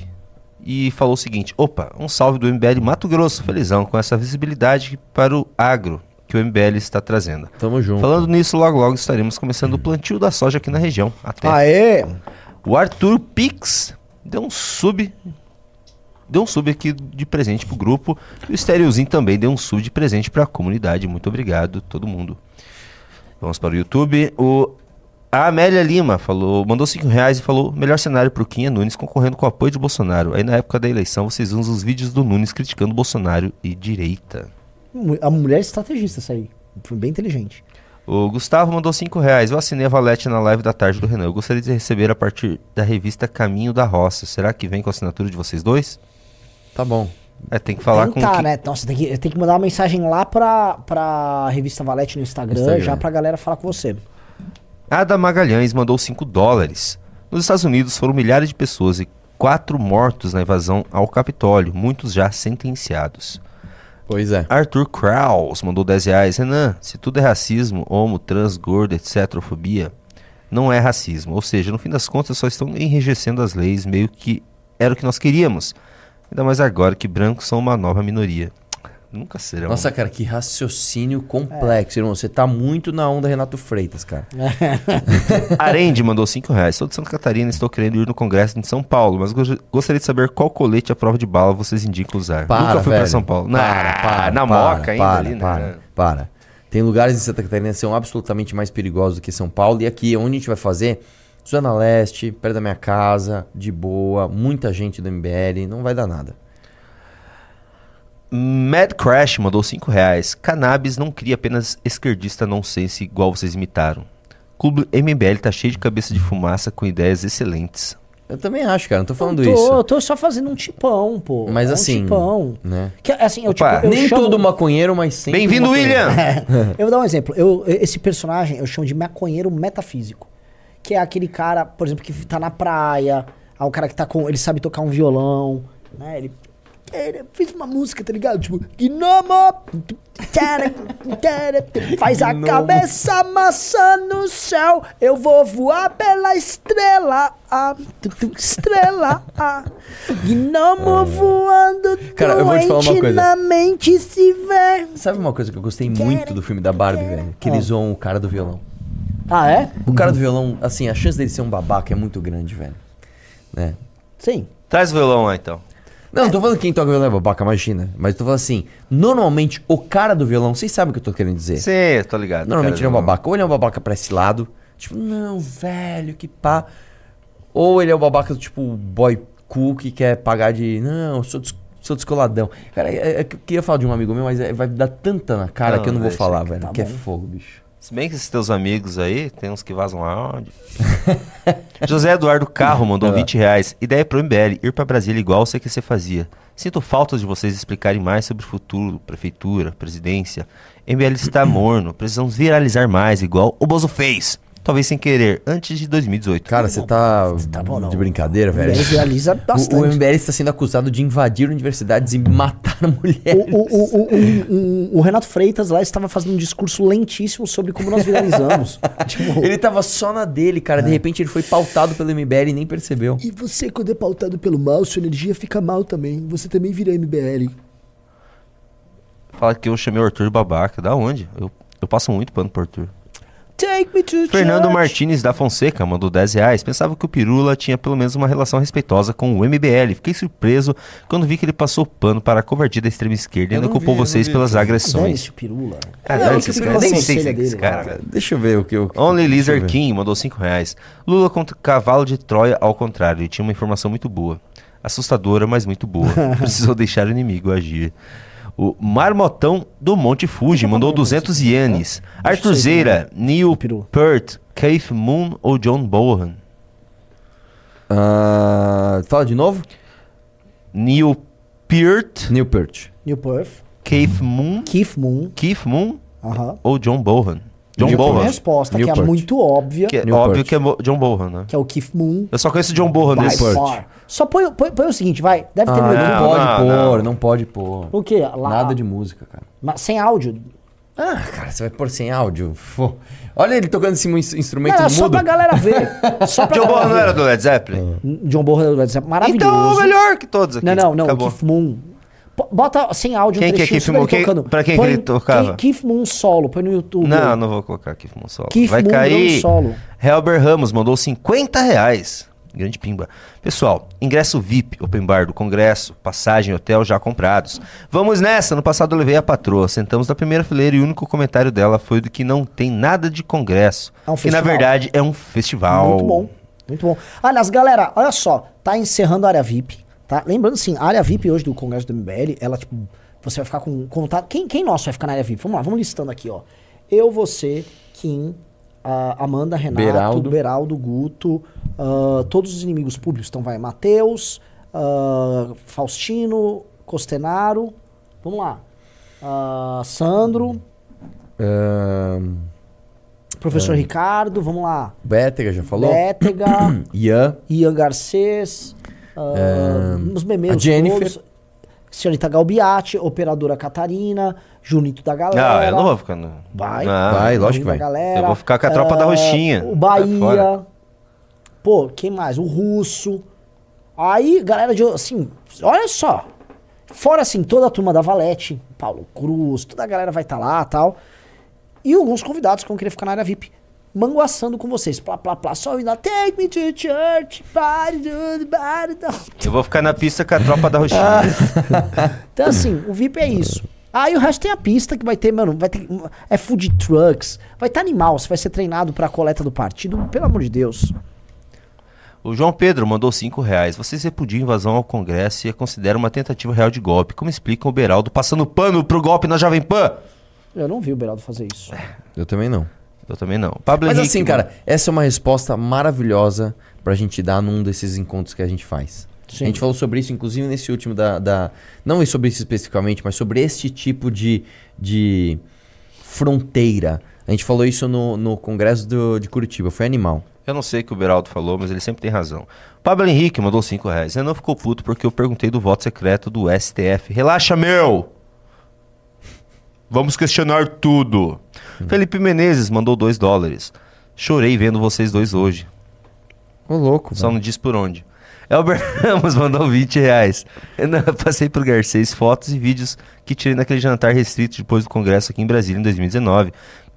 e falou o seguinte: opa, um salve do MBL Mato Grosso, felizão, com essa visibilidade para o agro que o MBL está trazendo. Tamo junto. Falando nisso, logo logo estaremos começando o plantio da soja aqui na região. Até. Aê! O Arthur Pix deu um sub. Deu um sub aqui de presente pro grupo. E o Stereozinho também deu um sub de presente pra comunidade. Muito obrigado, todo mundo. Vamos para o YouTube. O a Amélia Lima falou, mandou 5 reais e falou: melhor cenário pro Quinha Nunes concorrendo com o apoio de Bolsonaro. Aí na época da eleição vocês usam os vídeos do Nunes criticando Bolsonaro e direita. A mulher é estrategista, essa aí. Foi bem inteligente. O Gustavo mandou 5 reais. Eu assinei a Valete na live da tarde do Renan. Eu gostaria de receber a partir da revista Caminho da Roça. Será que vem com a assinatura de vocês dois? Tá bom. É, tem que falar com Tentar, que- né? Nossa, tem que, tem que mandar uma mensagem lá pra, pra revista Valete no Instagram, Instagram. já pra galera falar com você. Ada Magalhães mandou 5 dólares. Nos Estados Unidos foram milhares de pessoas e quatro mortos na invasão ao Capitólio, muitos já sentenciados. Pois é. Arthur Kraus mandou 10 reais. Renan, se tudo é racismo, homo, trans, gordo, etc., fobia, não é racismo. Ou seja, no fim das contas só estão enrijecendo as leis, meio que era o que nós queríamos. Ainda mais agora que brancos são uma nova minoria. Nunca serão. Nossa, cara, que raciocínio complexo, irmão. Você tá muito na onda Renato Freitas, cara. Arende mandou 5 reais. Sou de Santa Catarina e estou querendo ir no congresso de São Paulo, mas go- gostaria de saber qual colete à prova de bala vocês indicam usar. Para, Nunca fui velho. pra São Paulo. Para, Na, para, na para, moca ainda para, ali, né? para, para. Tem lugares em Santa Catarina que são absolutamente mais perigosos do que São Paulo. E aqui, onde a gente vai fazer? Zona Leste, perto da minha casa, de boa, muita gente do MBL, não vai dar nada. Mad Crash mandou 5 reais. Cannabis não cria apenas esquerdista nonsense igual vocês imitaram. Clube MBL tá cheio de cabeça de fumaça com ideias excelentes. Eu também acho, cara, não tô falando tô, isso. Eu tô só fazendo um tipão, pô. Mas É um assim, tipão. né? Que, assim, eu, Opa, tipo, eu nem chamo- todo maconheiro, mas sempre Bem-vindo. William! Eu vou dar um exemplo. Eu, esse personagem eu chamo de maconheiro metafísico. Que é aquele cara, por exemplo, que tá na praia. Ah, o cara que tá com. Ele sabe tocar um violão, né? Ele. ele fez uma música, tá ligado? Tipo, Gnomo! Faz a Gnomo. cabeça maçã no céu. Eu vou voar pela estrela. Ah, estrela. Ah. Gnomo voando. Cara, eu vou te falar uma coisa. Mente se vê. Sabe uma coisa que eu gostei muito do filme da Barbie, velho? Que eles zoam o cara do violão. Ah, é? O cara do violão, assim, a chance dele ser um babaca é muito grande, velho. Né? Sim. Traz o violão lá então. Não, não tô falando que quem toca violão é babaca, imagina. Mas tô falando assim, normalmente o cara do violão, vocês sabem o que eu tô querendo dizer. Sim, eu tô ligado. Normalmente ele é um babaca. Ou ele é um babaca pra esse lado, tipo, não, velho, que pá. Ou ele é o babaca do tipo boy cool que quer pagar de, não, eu sou, des sou descoladão. Cara, é, é que eu queria falar de um amigo meu, mas é- vai dar tanta na cara Não, que eu não vou falar, que velho. tá que é fogo, bicho. Se bem que esses teus amigos aí, tem uns que vazam áudio. José Eduardo Carro mandou Ah. 20 reais. Ideia pro MBL, ir pra Brasília igual o CQC fazia. Sinto falta de vocês explicarem mais sobre o futuro, prefeitura, presidência. MBL está morno, precisamos viralizar mais, igual o Bozo fez. Talvez sem querer, antes de 2018. Cara, você tá, de brincadeira, velho. MBL viraliza O- bastante. O, MBL está sendo acusado de invadir universidades e matar mulheres. O, o- o- um- um- o Renato Freitas lá estava fazendo um discurso lentíssimo sobre como nós viralizamos. tipo, Ele tava só na dele, cara. De repente ele foi pautado pelo MBL e nem percebeu. E você, quando é pautado pelo mal, sua energia fica mal também. Você também vira MBL. Fala que eu chamei o Arthur de babaca. Da onde? Eu, eu passo muito pano pro Arthur. Take me to Fernando church. Martins da Fonseca mandou 10 reais. Pensava que o Pirula tinha pelo menos uma relação respeitosa com o MBL. Fiquei surpreso quando vi que ele passou pano para a covardia da extrema esquerda e ainda não culpou vocês pelas agressões. Pirula. Ah, Nem sei dele, cara. Deixa eu ver o que eu. Only Lizard. King mandou 5 reais. Lula contra cavalo de Troia ao contrário. Ele tinha uma informação muito boa. Assustadora, mas muito boa. Precisou deixar o inimigo agir. O Marmotão do Monte Fuji mandou 200 ienes. Arthur Zeira, Neil Peart, Keith Moon ou John Bohan? Ah, fala de novo? Neil Peart, Neil Peart. New Perth. Keith Moon, Keith Moon. Keith Moon Aham. ou John Bohan? John Minha Bohan. resposta, que é muito óbvia, Que é Newport. óbvio que é Mo- John Bohan, né? que é o Keith Moon. Eu só conheço John Bohan By desse. far. Só põe, põe, põe o seguinte, vai. Deve ter Ah, no não pode não, pôr, não. não pode pôr. O quê? Lá, Nada de música, cara. Mas sem áudio. Ah, cara, você vai pôr sem áudio? Pô. Olha ele tocando esse ins- instrumento Não, é só pra galera ver. Só pra John Bonham não era do Led Zeppelin? John Bonham é maravilhoso. Então, o melhor que todos aqui. Não, não, não. Acabou. Keith Moon. P- Bota sem áudio Quem um que é Keith Moon? Quem- tocando. pra quem que Põe ele tocava? Ke- Keith Moon solo, põe no YouTube. Não, não vou colocar Keith Moon solo. Keith Vai Moon cair. solo. Helber Ramos mandou 50 reais. Grande pimba. Pessoal, ingresso VIP, open bar do congresso, passagem, hotel já comprados. Vamos nessa! No passado eu levei a patroa, sentamos na primeira fileira e o único comentário dela foi do que não tem nada de congresso. É um que na festival. verdade é um festival. Muito bom. Muito bom. Aliás, galera, olha só. Tá encerrando a área VIP. Tá? Lembrando assim, a área VIP hoje do Congresso do MBL, ela, tipo, você vai ficar com contato. Quem, quem nosso vai ficar na área VIP? Vamos lá, vamos listando aqui, ó. Eu, você, Kim, a Amanda, Renato, Beraldo. Beraldo, Guto, ah, todos os inimigos públicos. Então vai Matheus, ah, Faustino, Costenaro. Vamos lá. Ah, Sandro, professor. Ricardo, vamos lá. Bétega já falou? Bétega. Ian. Ian Garcês, os memeus a Jennifer. todos. Senhorita Galbiati, Operadora Catarina, Junito da Galera. Não, eu não vou ficar no. Vai. Não. Vai, lógico que vai. Galera, Eu vou ficar com a tropa da ah, Roxinha. O Vai Bahia. Pô, quem mais? O Russo. Aí, galera de. Assim, olha só. Fora, assim, toda a turma da Valete, Paulo Cruz, toda a galera vai estar lá tal. E alguns convidados que vão querer ficar na área VIP. Manguaçando com vocês. Plá, plá, plá. Só indo lá. Take me to church. Do, body, do. Eu vou ficar na pista com a tropa da Roxinha. Então, assim, o VIP é isso. Aí o resto tem a pista que vai ter, mano, vai ter. É food trucks. Vai estar animal, você vai ser treinado pra coleta do partido, pelo amor de Deus. O João Pedro mandou 5 reais. Vocês repudiam a invasão ao Congresso e a consideram uma tentativa real de golpe. Como explicam o Beraldo passando pano pro golpe na Jovem Pan? Eu não vi o Beraldo fazer isso. Eu também não. Eu também não. Pablo Mas Henrique, assim, cara, essa é uma resposta maravilhosa pra gente dar num desses encontros que a gente faz. Sim. A gente falou sobre isso, inclusive, nesse último da. da não sobre isso especificamente, mas sobre este tipo de, de fronteira. A gente falou isso no, no Congresso do- de Curitiba, foi animal. Eu não sei o que o Beraldo falou, mas ele sempre tem razão. Pablo Henrique mandou 5 reais. Ele não ficou puto porque eu perguntei do voto secreto do STF. Relaxa, meu! Vamos questionar tudo. Felipe Menezes mandou 2 dólares. Chorei vendo vocês dois hoje. Ô, louco. Só não diz por onde. Elber Ramos mandou 20 reais. Eu não- eu passei pro Garcês fotos e vídeos que tirei naquele jantar restrito depois do congresso aqui em Brasília em 2019.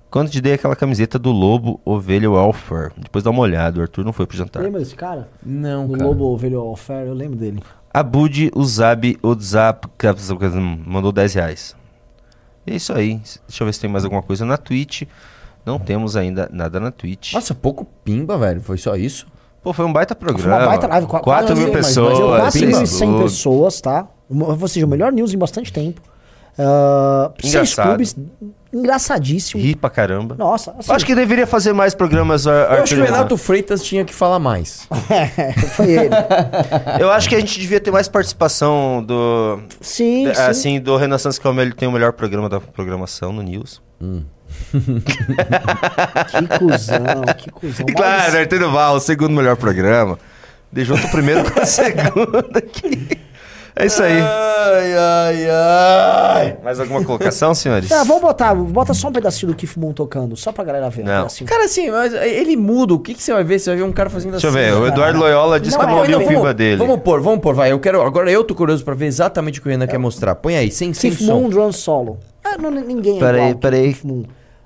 Quando te dei aquela camiseta do Lobo Ovelha Welfare. Depois dá uma olhada, o Arthur não foi pro jantar. Lembra desse cara? Não, Do cara. Lobo Ovelho Alfer, eu lembro dele. Abud Uzab Odzap mandou 10 reais. E é isso aí. Deixa eu ver se tem mais alguma coisa na Twitch. Não temos ainda nada na Twitch. Nossa, pouco pimba, velho. Foi só isso? Pô, foi um baita Foi programa. uma baita live. 4 mil pessoas. 4.100 Facebook. pessoas, tá? Uma- Ou seja, o melhor news em bastante tempo. Ah, seis clubes, engraçadíssimo. Ri pra caramba. Nossa, assim, Acho que deveria fazer mais programas, Ar- Eu Arthur. acho que o Renato Freitas tinha que falar mais. foi ele. Eu acho que a gente devia ter mais participação do. Sim, de- sim. Assim, do Renaissance, que é o mel- tem o melhor programa da programação no News. Que cuzão, que cuzão. E claro, Arthur Duval, o segundo melhor programa. De junto o primeiro com o segundo aqui. É isso aí. Ai, ai, ai. Mais alguma colocação, senhores? Não, vamos botar, bota só um pedacinho do Keith Moon tocando, só pra galera ver. Não. pedacinho. Cara, assim, mas ele muda. O que, que você vai ver? Você vai ver um cara fazendo Deixa eu assim. ver, o cara. Eduardo Loyola disse Não, que eu não é, ouvi o pimba dele. Vamos pôr, vamos pôr, vai. Eu quero. Agora eu tô curioso pra ver exatamente o que o Renan quer mostrar. Põe aí, sem, sem Keith som. Moon Drum Solo. Ah, não, ninguém é Peraí, igual ao peraí.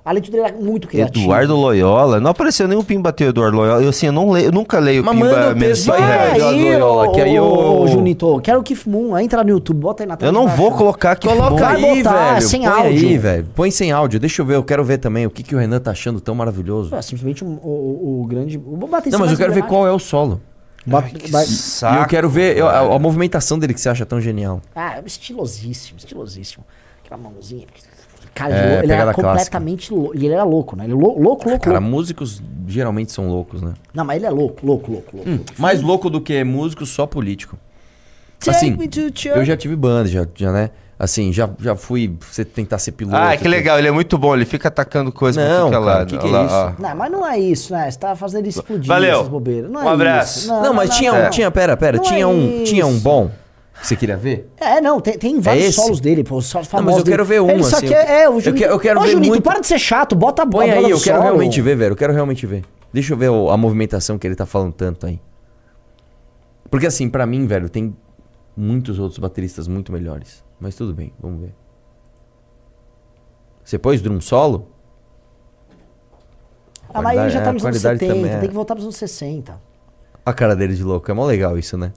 Moon. Tudo, ele é muito criativo. Eduardo Loyola? Não apareceu nenhum pimba teu, Eduardo Loyola. Eu, assim, eu, não leio, eu nunca leio Mas pimba mensal. aí, Vai Eduardo aí, Loyola, ô, que aí eu- ô, Junito, quero o Keith Moon. Entra no YouTube, bota aí na tela. Eu não vou baixo. colocar aqui. Coloca Vai aí, botar, velho. sem Põe aí, áudio. velho. Põe sem áudio. Deixa eu ver, eu quero ver também o que, que o Renan tá achando tão maravilhoso. É, simplesmente o, o, o grande. Vou bater Não, mas eu quero ver qual é o solo. Bota- vai- e eu quero ver eu- a, a movimentação dele que você acha tão genial. Ah, estilosíssimo, estilosíssimo. Aquela mãozinha. Cara, É, ele, era clássica. completamente louco. E ele era louco, né? Ele é lou- louco, louco, Cara, louco. músicos geralmente são loucos, né? Não, mas ele é louco, louco, louco, louco. Hum, louco. mais louco do que músico, só político. Take Assim, eu já tive banda, já, já né? Assim, já, já fui você tentar ser piloto. Ah, que legal, ele é muito bom, ele fica atacando coisa pra Não, é cara, que que é lá, isso? ó. Não, mas não é isso, né? Você tá fazendo ele explodir Valeu. essas bobeiras. Não é Um abraço. isso. Não, mas tinha um, tinha, pera, pera, Não tinha é um, tinha um bom. Você queria ver? É, não, tem, tem vários esse? solos dele, pô, os solos Não, famosos mas eu quero dele. ver um, Ele só assim, quer, eu- é, o eu Junito. quero- eu quero Ô, ver Junito, muito- para de ser chato, bota a Põe bola aí, eu quero solo. realmente ver, velho. Eu quero realmente ver. Deixa eu ver a movimentação que ele tá falando tanto aí. Porque assim, pra mim, velho, tem muitos outros bateristas muito melhores. Mas tudo bem, vamos ver. Você pôs drum solo? Ah, mas ele já é, tá a nos anos qualidade 70, também é- tem que voltar pros anos 60. A cara dele de louco. É mó legal isso, né?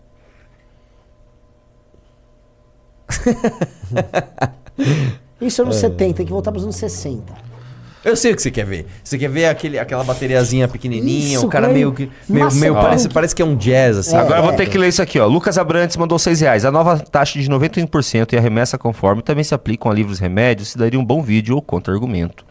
Isso é anos É. 70, tem que voltar pros anos 60. Eu sei o que você quer ver. Você quer ver aquele, aquela bateriazinha pequenininha, Isso, o cara meio ele que. Meio, meio parece, parece que é um jazz, assim. Agora eu vou ter que ler isso aqui, ó. Lucas Abrantes mandou 6 reais. A nova taxa de 91% e a remessa conforme também se aplicam a livros remédios. Se daria um bom vídeo ou contra-argumento.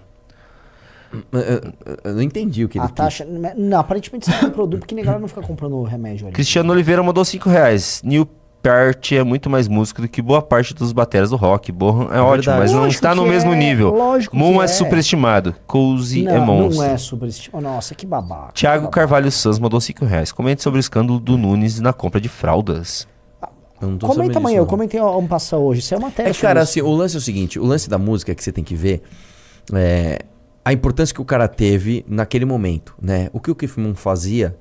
Eu não entendi o que A taxa. Não, aparentemente isso é um produto porque a galera não fica comprando remédio ali. Cristiano Oliveira mandou 5 reais. Neil Peart é muito mais músico do que boa parte dos bateras do rock. Bohan é, É ótimo, verdade. mas não Lógico está no mesmo é, nível. lógico Moon que é, é. superestimado. Cozy é não, monstro. não é superestimado. Nossa, que babaca. Tiago Carvalho Sanz mandou 5 reais. Comente sobre o escândalo do Nunes na compra de fraldas. Comenta amanhã, eu comentei um passar hoje. Isso é uma matéria. É cara, assim, o lance é o seguinte: o lance da música que você tem que ver é a importância que o cara teve naquele momento, né? O que o Keith Moon fazia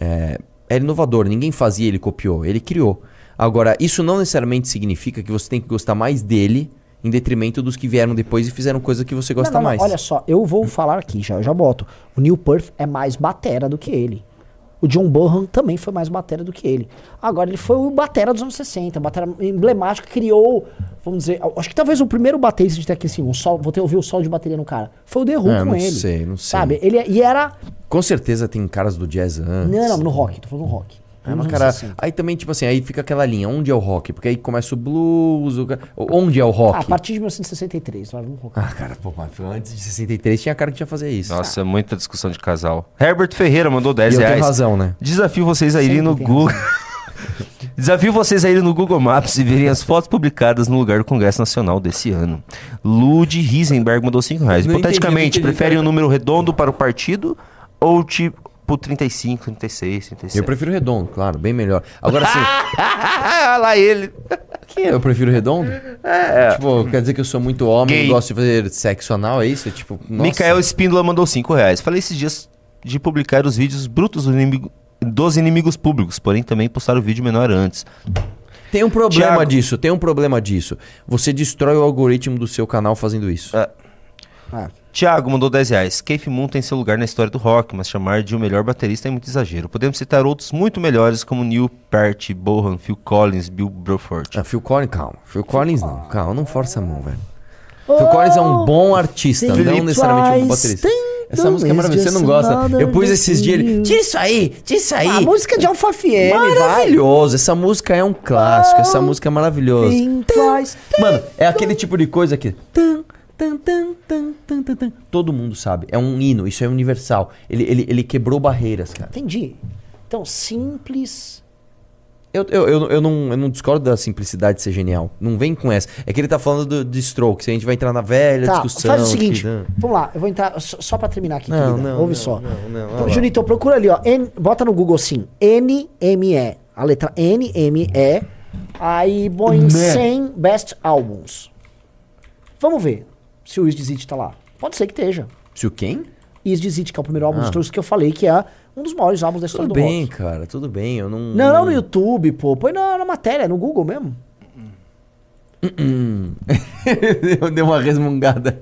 é, era inovador, ninguém fazia, ele copiou, ele criou. Agora, isso não necessariamente significa que você tem que gostar mais dele em detrimento dos que vieram depois e fizeram coisa que você gosta Não, não, não, mais. Olha só, eu vou falar aqui, já, eu já boto. O Neil Perth é mais batera do que ele. O John Bonham também foi mais batera do que ele. Agora, ele foi o batera dos anos 60, batera emblemático, criou, vamos dizer, acho que talvez o primeiro baterista de aqui assim, um sol, vou ter ouvir o solo de bateria no cara. Foi o The Who Ah, com não ele. sei, não sei. Sabe? Ele, é, e era. Com certeza tem caras do jazz antes. Não, não, no rock, tô falando no rock. É, mas, anos cara, 60. aí também, tipo assim, aí fica aquela linha, onde é o rock? Porque aí começa o blues, o... onde é o rock? Ah, a partir de 1963, vai, vamos rock. Ah, cara, pô, mas antes de 63 tinha cara que tinha fazer isso. Nossa, é muita discussão de casal. Herbert Ferreira mandou 10 E eu tenho reais. razão, né? Desafio vocês a irem no tem Google. Desafio vocês a irem no Google Maps e verem as fotos publicadas no lugar do Congresso Nacional desse ano. Lud Risenberg mandou 5 reais. Entendi, Hipoteticamente, preferem um número redondo para o partido ou tipo 35, 36, 37? Eu prefiro redondo, claro, bem melhor. Agora sim. Olha lá ele. que eu prefiro redondo? É. Tipo, quer dizer que eu sou muito homem Gay. e gosto de fazer sexo anal, é isso? Tipo, nossa. Micael Espíndola mandou 5 reais. Falei esses dias de publicar os vídeos brutos do inimigo- dos inimigos públicos, porém também postar o vídeo menor antes. Tem um problema Thiago. disso, tem um problema disso. Você destrói o algoritmo do seu canal fazendo isso. É. Tiago mandou 10 reais. Keith Moon tem seu lugar na história do rock, mas chamar de o melhor baterista é muito exagero. Podemos citar outros muito melhores, como Neil Peart, Bohan, Phil Collins, Bill Bruford. Ah, Phil Collins, calma. Phil Collins não, calma, não força a mão, velho. Phil Collins é um bom artista, não necessariamente um bom baterista. Essa música é maravilhosa, você não gosta. Eu pus esses dias ele. Tira isso aí, tira isso aí. A música de Alfa vai. Maravilhoso, essa música é um clássico, essa música é maravilhosa. Mano, é aquele tipo de coisa que. Tan, tan, tan, tan, tan, tan. Todo mundo sabe. É um hino, isso é universal. Ele, ele, ele quebrou barreiras, cara. Entendi. Então, simples. Eu, eu, eu, eu não, eu não discordo da simplicidade de ser genial. Não vem com essa. É que ele tá falando do, de Strokes. A gente vai entrar na velha Tá, discussão. faz o seguinte. que-. Vamos lá, eu vou entrar só, só pra terminar aqui, Não, querida. não, Ouve não, só. não, não, Então, lá. Junito, procura ali, ó. N- bota no Google assim. NME. A letra NME. Aí põe Né. 100 Best Albums. Vamos ver se o Is Dizit tá lá. Pode ser que esteja. Se o quem? Is Dizit, que é o primeiro álbum Ah. dos Strokes que eu falei, que é um dos maiores álbuns da história Tudo do bem, rock. cara, tudo bem. Eu não. Não, não no YouTube, pô. Põe na, na matéria, no Google mesmo. eu dei uma resmungada.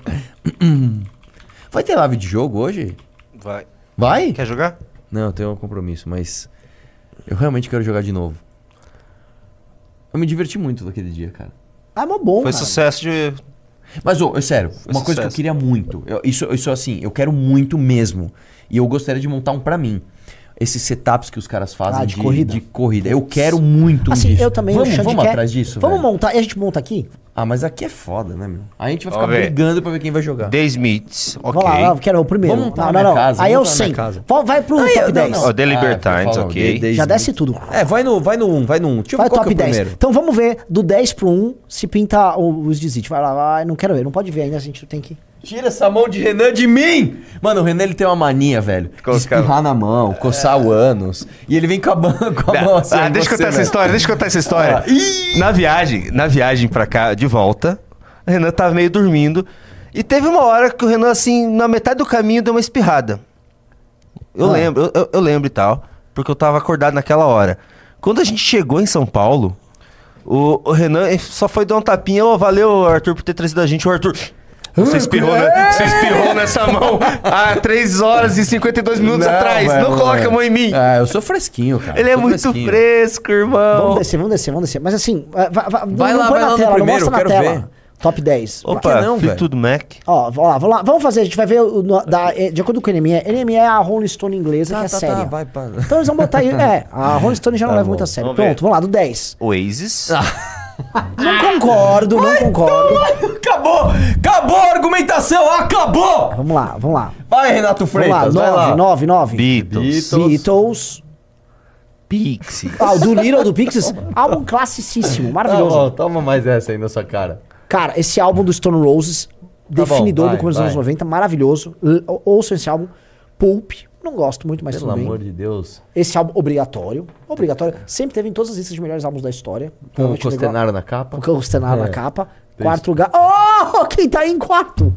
Vai ter live de jogo hoje? Vai. Vai? Quer jogar? Não, eu tenho um compromisso, mas. Eu realmente quero jogar de novo. Eu me diverti muito daquele dia, cara. Ah, mas bom, Foi cara. sucesso de. Mas, ô, é sério, uma coisa que eu sucesso. queria muito. eu- isso, isso assim, eu quero muito mesmo. E eu gostaria de montar um pra mim. Esses setups que os caras fazem Ah, de corrida. de corrida. Eu quero muito um Assim, disso. eu também, Vamos, vamos quer. atrás disso, Vamos velho. montar. E a gente monta aqui? Ah, mas aqui é foda, né, meu? Aí a gente vai ficar ver. brigando pra ver quem vai jogar. The Smiths, ok. Vamos lá, eu quero o primeiro. Vamos montar não, não, casa, Aí é 100. minha casa. Vai- pro eu- top não, 10. não. Ó, The Ah, Libertines, fala, ok. The Já desce tudo. É, vai no 1, vai no 1, vai no 1. Deixa eu Vai ver qual que é top o 10. primeiro. Então vamos ver do 10 pro 1 se pinta o- os desite. Vai lá, vai. Não quero ver, não pode ver ainda, a gente tem que. Tira essa mão de Renan de mim! Mano, o Renan ele tem uma mania, velho. De espirrar na mão, coçar o ânus. E ele vem com a, mão- com a mão assim. Ah, deixa eu contar essa velho. história, deixa eu contar essa história. Ah, na viagem, na viagem pra cá, de volta, o Renan tava meio dormindo. E teve uma hora que o Renan, assim, na metade do caminho, deu uma espirrada. Eu Ah. lembro, eu- eu, lembro e tal, porque eu tava acordado naquela hora. Quando a gente chegou em São Paulo, o, o Renan só foi dar um tapinha. Ô, valeu, Arthur, por ter trazido a gente. O Arthur. Você espirrou, né? Você espirrou nessa mão há 3 horas e 52 minutos Não, atrás. velho, não coloca velho. a mão em mim. Ah, eu sou fresquinho, cara. Ele é Sou muito fresquinho. fresco, irmão. Vamos descer, vamos descer, vamos descer. Mas assim, vai, vai, Vai não lá, põe vai na lá no tela, não primeiro, mostra na eu quero tela. Top 10. Opa, não, Fleetwood Mac. Ó, vamos lá, vamos lá. Vamos fazer, a gente vai ver, o- no- da, eh, de acordo com o NME, NME é a Rolling Stone inglesa, que é tá, tá, séria. vai, pá. Então eles vão botar aí, é, a Rolling Stone já não Tá leva bom. muito a sério. Vamos ver. Pronto, vamos lá, do 10. Oasis. Não concordo, não concordo. Acabou! Acabou a argumentação! Acabou! Vamos lá, vamos lá. Vai, Renato Vamos Freitas, lá, vai lá. 9, 9, 9. Beatles. Beatles. Pixies. Ah, o do Little, do Pixies. Álbum classicíssimo, maravilhoso. Tá bom, toma mais essa aí na sua cara. Cara, esse álbum do Stone Roses, Tá bom, definidor vai, do começo dos anos vai. 90, maravilhoso. L- ou- Ouçam esse álbum. Pulp, não gosto muito, mas Pelo amor de Deus. Esse álbum obrigatório. Obrigatório. Sempre teve em todas as listas de melhores álbuns da história. Com o. Costenaro na capa. Com o Costenaro É. na capa. Quarto lugar. Oh, quem tá aí em quarto?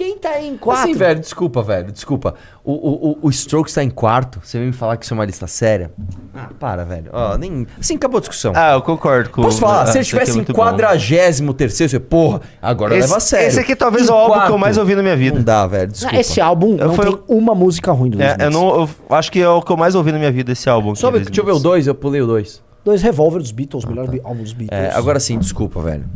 Quem tá aí em quarto? Assim, velho, desculpa, velho, desculpa. O, o, o, o Strokes tá em quarto. Você vem me falar que isso é uma lista séria? Ah, para, velho. Ó, nem... Assim, acabou a discussão. Ah, eu concordo com Posso falar? Ah, Se ele esse aqui é estivesse em muito bom. quadragésimo terceiro, você, porra, agora Esse- leva a sério. esse aqui talvez é o álbum que eu mais ouvi na minha vida. Não dá, velho, Não, desculpa. esse álbum Eu não foi tem uma música ruim do É, eu, não, eu acho que é o que eu mais ouvi na minha vida, esse álbum. Só, ver- deixa eu ver o 2, eu pulei o 2. Dois Revolver dos Beatles, melhor bi- álbum dos Beatles. É, agora sim, desculpa, velho.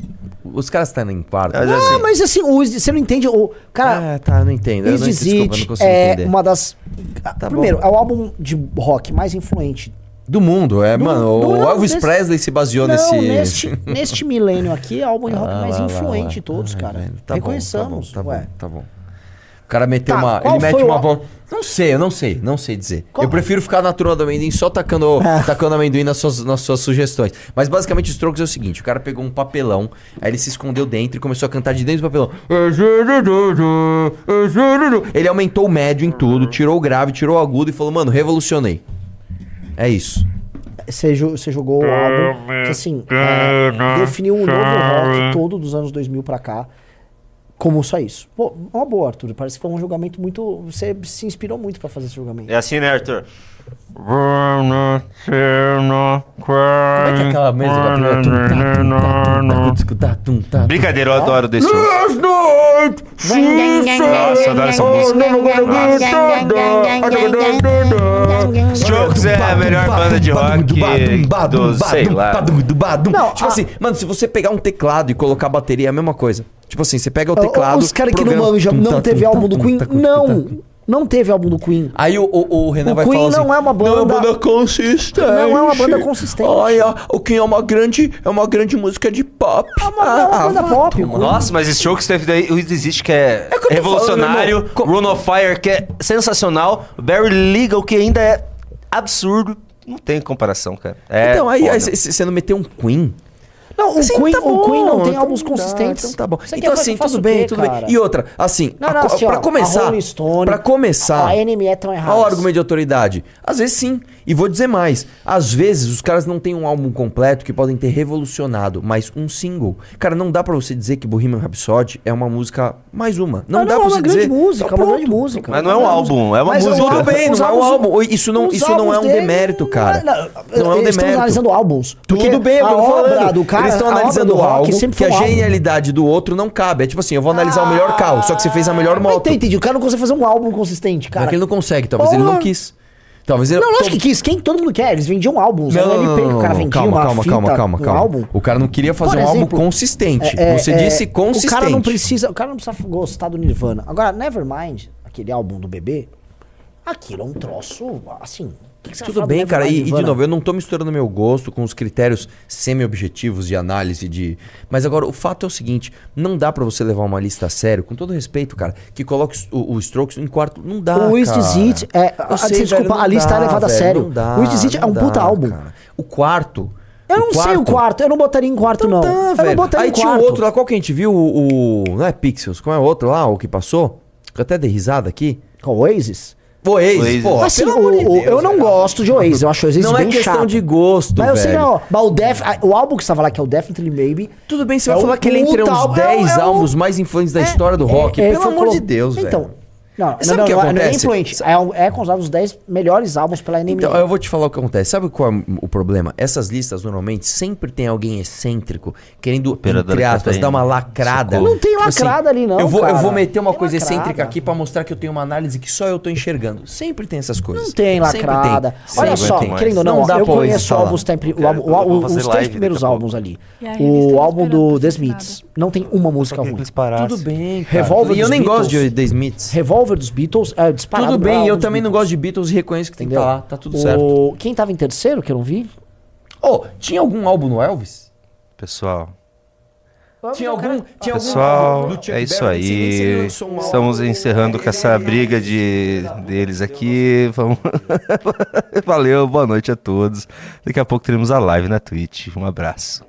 Os caras estão em quarto. Mas Ah, assim- mas assim, o, você não entende. O, cara, É, tá, eu não entendo. Eu Is não, This desculpa, eu não consigo é entender. uma das. Tá primeiro, bom. é o álbum de rock mais influente. Do mundo, é, Do- mano. do- o não, Elvis nesse- Presley se baseou não, nesse. neste, neste milênio aqui é o álbum de rock Ah, mais influente lá. de todos, cara. tá bom, Reconheçamos. Tá bom, tá bom, tá bom. O cara meteu Tá, uma. Ele mete uma voz. Não sei, eu não sei, não sei dizer. Qual- Eu prefiro ficar na turma do amendoim só tacando, tacando amendoim nas suas, nas suas sugestões. Mas basicamente o Strokes é o seguinte: o cara pegou um papelão, aí ele se escondeu dentro e começou a cantar de dentro do papelão. Ele aumentou o médio em tudo, tirou o grave, tirou o agudo e falou, mano, revolucionei. É isso. Você, você jogou o álbum que, assim, é, definiu um novo rock todo dos anos 2000 pra cá. Como só isso. Pô, uma boa, Arthur. Parece que foi um julgamento muito. Você se inspirou muito pra fazer esse julgamento. É assim, né, Arthur? Como é que é aquela mesa da primeira? Tá, tá, tá, tá, tá. Brincadeira, eu adoro. Last night, Nossa, eu adoro essa música. Strokes é a melhor banda de rock do, sei lá. Não, tipo a- assim, mano, se você pegar um teclado e colocar bateria é a mesma coisa. Tipo assim, você pega o teclado. Os caras que não manjam, não tá, teve álbum tá, do Queen. tá, tá, Não. Não teve álbum do Queen. Aí o, o, o Renan O vai Queen falar assim, não é uma Não é uma banda- banda consistente. Não é uma banda consistente. Olha, o Queen é uma grande, é uma grande música de pop. É uma, é uma banda vá pop. o tomar. Queen. Nossa, mas Strokes teve daí o Existe que é, É que revolucionário, falando. Run of Fire que é sensacional, Barry Legal que ainda é absurdo. Não tem comparação, cara. É então, aí você não meteu um Queen? Não, o, Assim, Queen, tá o Queen não bom, tem álbuns tá, consistentes. Então tá bom. Então que assim, tudo bem, quê, tudo cara? bem. E outra, assim, Não, a não, co- assim, ó, pra começar, a Rolling Stone, pra começar, A NME estão Olha o argumento de autoridade. Às vezes sim. E vou dizer mais. Às vezes os caras não têm um álbum completo que podem ter revolucionado, mas um single. Cara, não dá pra você dizer que Bohemian Rhapsody é uma música mais uma. Não Ah, dá não, pra é você uma grande dizer. música, Tá é uma pronto. grande música. Mas não é um álbum, é uma Mas música. Tudo bem, não é um álbum. Isso não, isso não é álbuns um dele- demérito, cara. Não, Não é um eles estão demérito. analisando álbuns. porque Tudo bem, eu tô falando. do cara, Eles estão analisando do o rock álbum sempre que foi a um genialidade do outro não cabe. É tipo assim, eu vou analisar o melhor carro, só que você fez a melhor Ah, moto. Entendi, o cara não consegue fazer um álbum consistente, Cara, cara. que ele não consegue, talvez ele não quis. Talvez ele Não, lógico que quis. Quem todo mundo quer? Eles vendiam álbuns. Não, Era não, um não, que não, o cara não, vendia calma, calma, fita, calma, calma, um calma. álbum. O cara não queria fazer Por um exemplo, álbum consistente. É, é, Você é, disse consistente. O cara não precisa, o cara não precisa gostar do Nirvana. Agora, Nevermind, aquele álbum do bebê, aquilo é um troço, assim. Que que Tudo bem, cara. E, e de novo, eu não tô misturando meu gosto com os critérios semi-objetivos de análise de. Mas agora, o fato é o seguinte: não dá pra você levar uma lista a sério, com todo respeito, cara, que coloque o, o Strokes em quarto. Não dá. O It é- Eu ah, sei, desculpa, velho, a lista é dá, levada a velho, sério. não dá, O é um puta dá, álbum. cara. O quarto. Eu não sei o quarto, eu não botaria em quarto, não. Tá, eu não botaria Aí em tinha quarto. o outro lá, qual que a gente viu? O, o- Não é Pixels, qual é o outro lá, o que passou? Eu até dei risada aqui. Qual, Oasis? Oasis, pô. Assim, pelo o- de Deus, eu não velho. gosto de Oasis, eu acho Oasis Não é bem questão chato. de gosto, Mas eu sei, não, mas o, Def, o álbum que estava lá, que é o Definitely Maybe. Tudo bem, você É vai falar que ele é entre os álbum, 10 é um- álbuns mais influentes da história do rock. é, Pelo foi amor de Deus, Então, velho. Não, Sabe não, o que não, não é acontece? influente. É, um- é considerado os 10 melhores álbuns pela NME. Então, eu vou te falar o que acontece. Sabe qual é o problema? Essas listas, normalmente, sempre tem alguém excêntrico querendo, entre aspas, cocaína. dar uma lacrada. Socorro. Não tem Tipo assim, lacrada ali, não, Eu vou, eu cara. vou meter uma Tem coisa lacrada. excêntrica aqui pra mostrar que eu tenho uma análise que só eu tô enxergando. Sempre tem essas coisas. Não tem lacrada. tem. Olha só, tem. querendo ou não, Não dá eu conheço álbuns tem, o, álbum- o, eu o- os três primeiros álbuns ali. O tá álbum do The Smiths não tem uma música ruim. Tudo bem. Revolver E eu nem gosto de The Smiths. Revolver dos Beatles é disparado. Tudo bem, eu também não Beatles. gosto de Beatles e reconheço que tem que estar lá. Tá tudo o... certo. Quem tava em terceiro, que eu não vi? Oh, tinha algum álbum no Elvis? Pessoal, Tinha algum, tinha pessoal, algum é isso aí. um Estamos encerrando com essa briga de deles aqui. Vamos... Valeu, boa noite a todos. Daqui a pouco teremos a live na Twitch. Um abraço.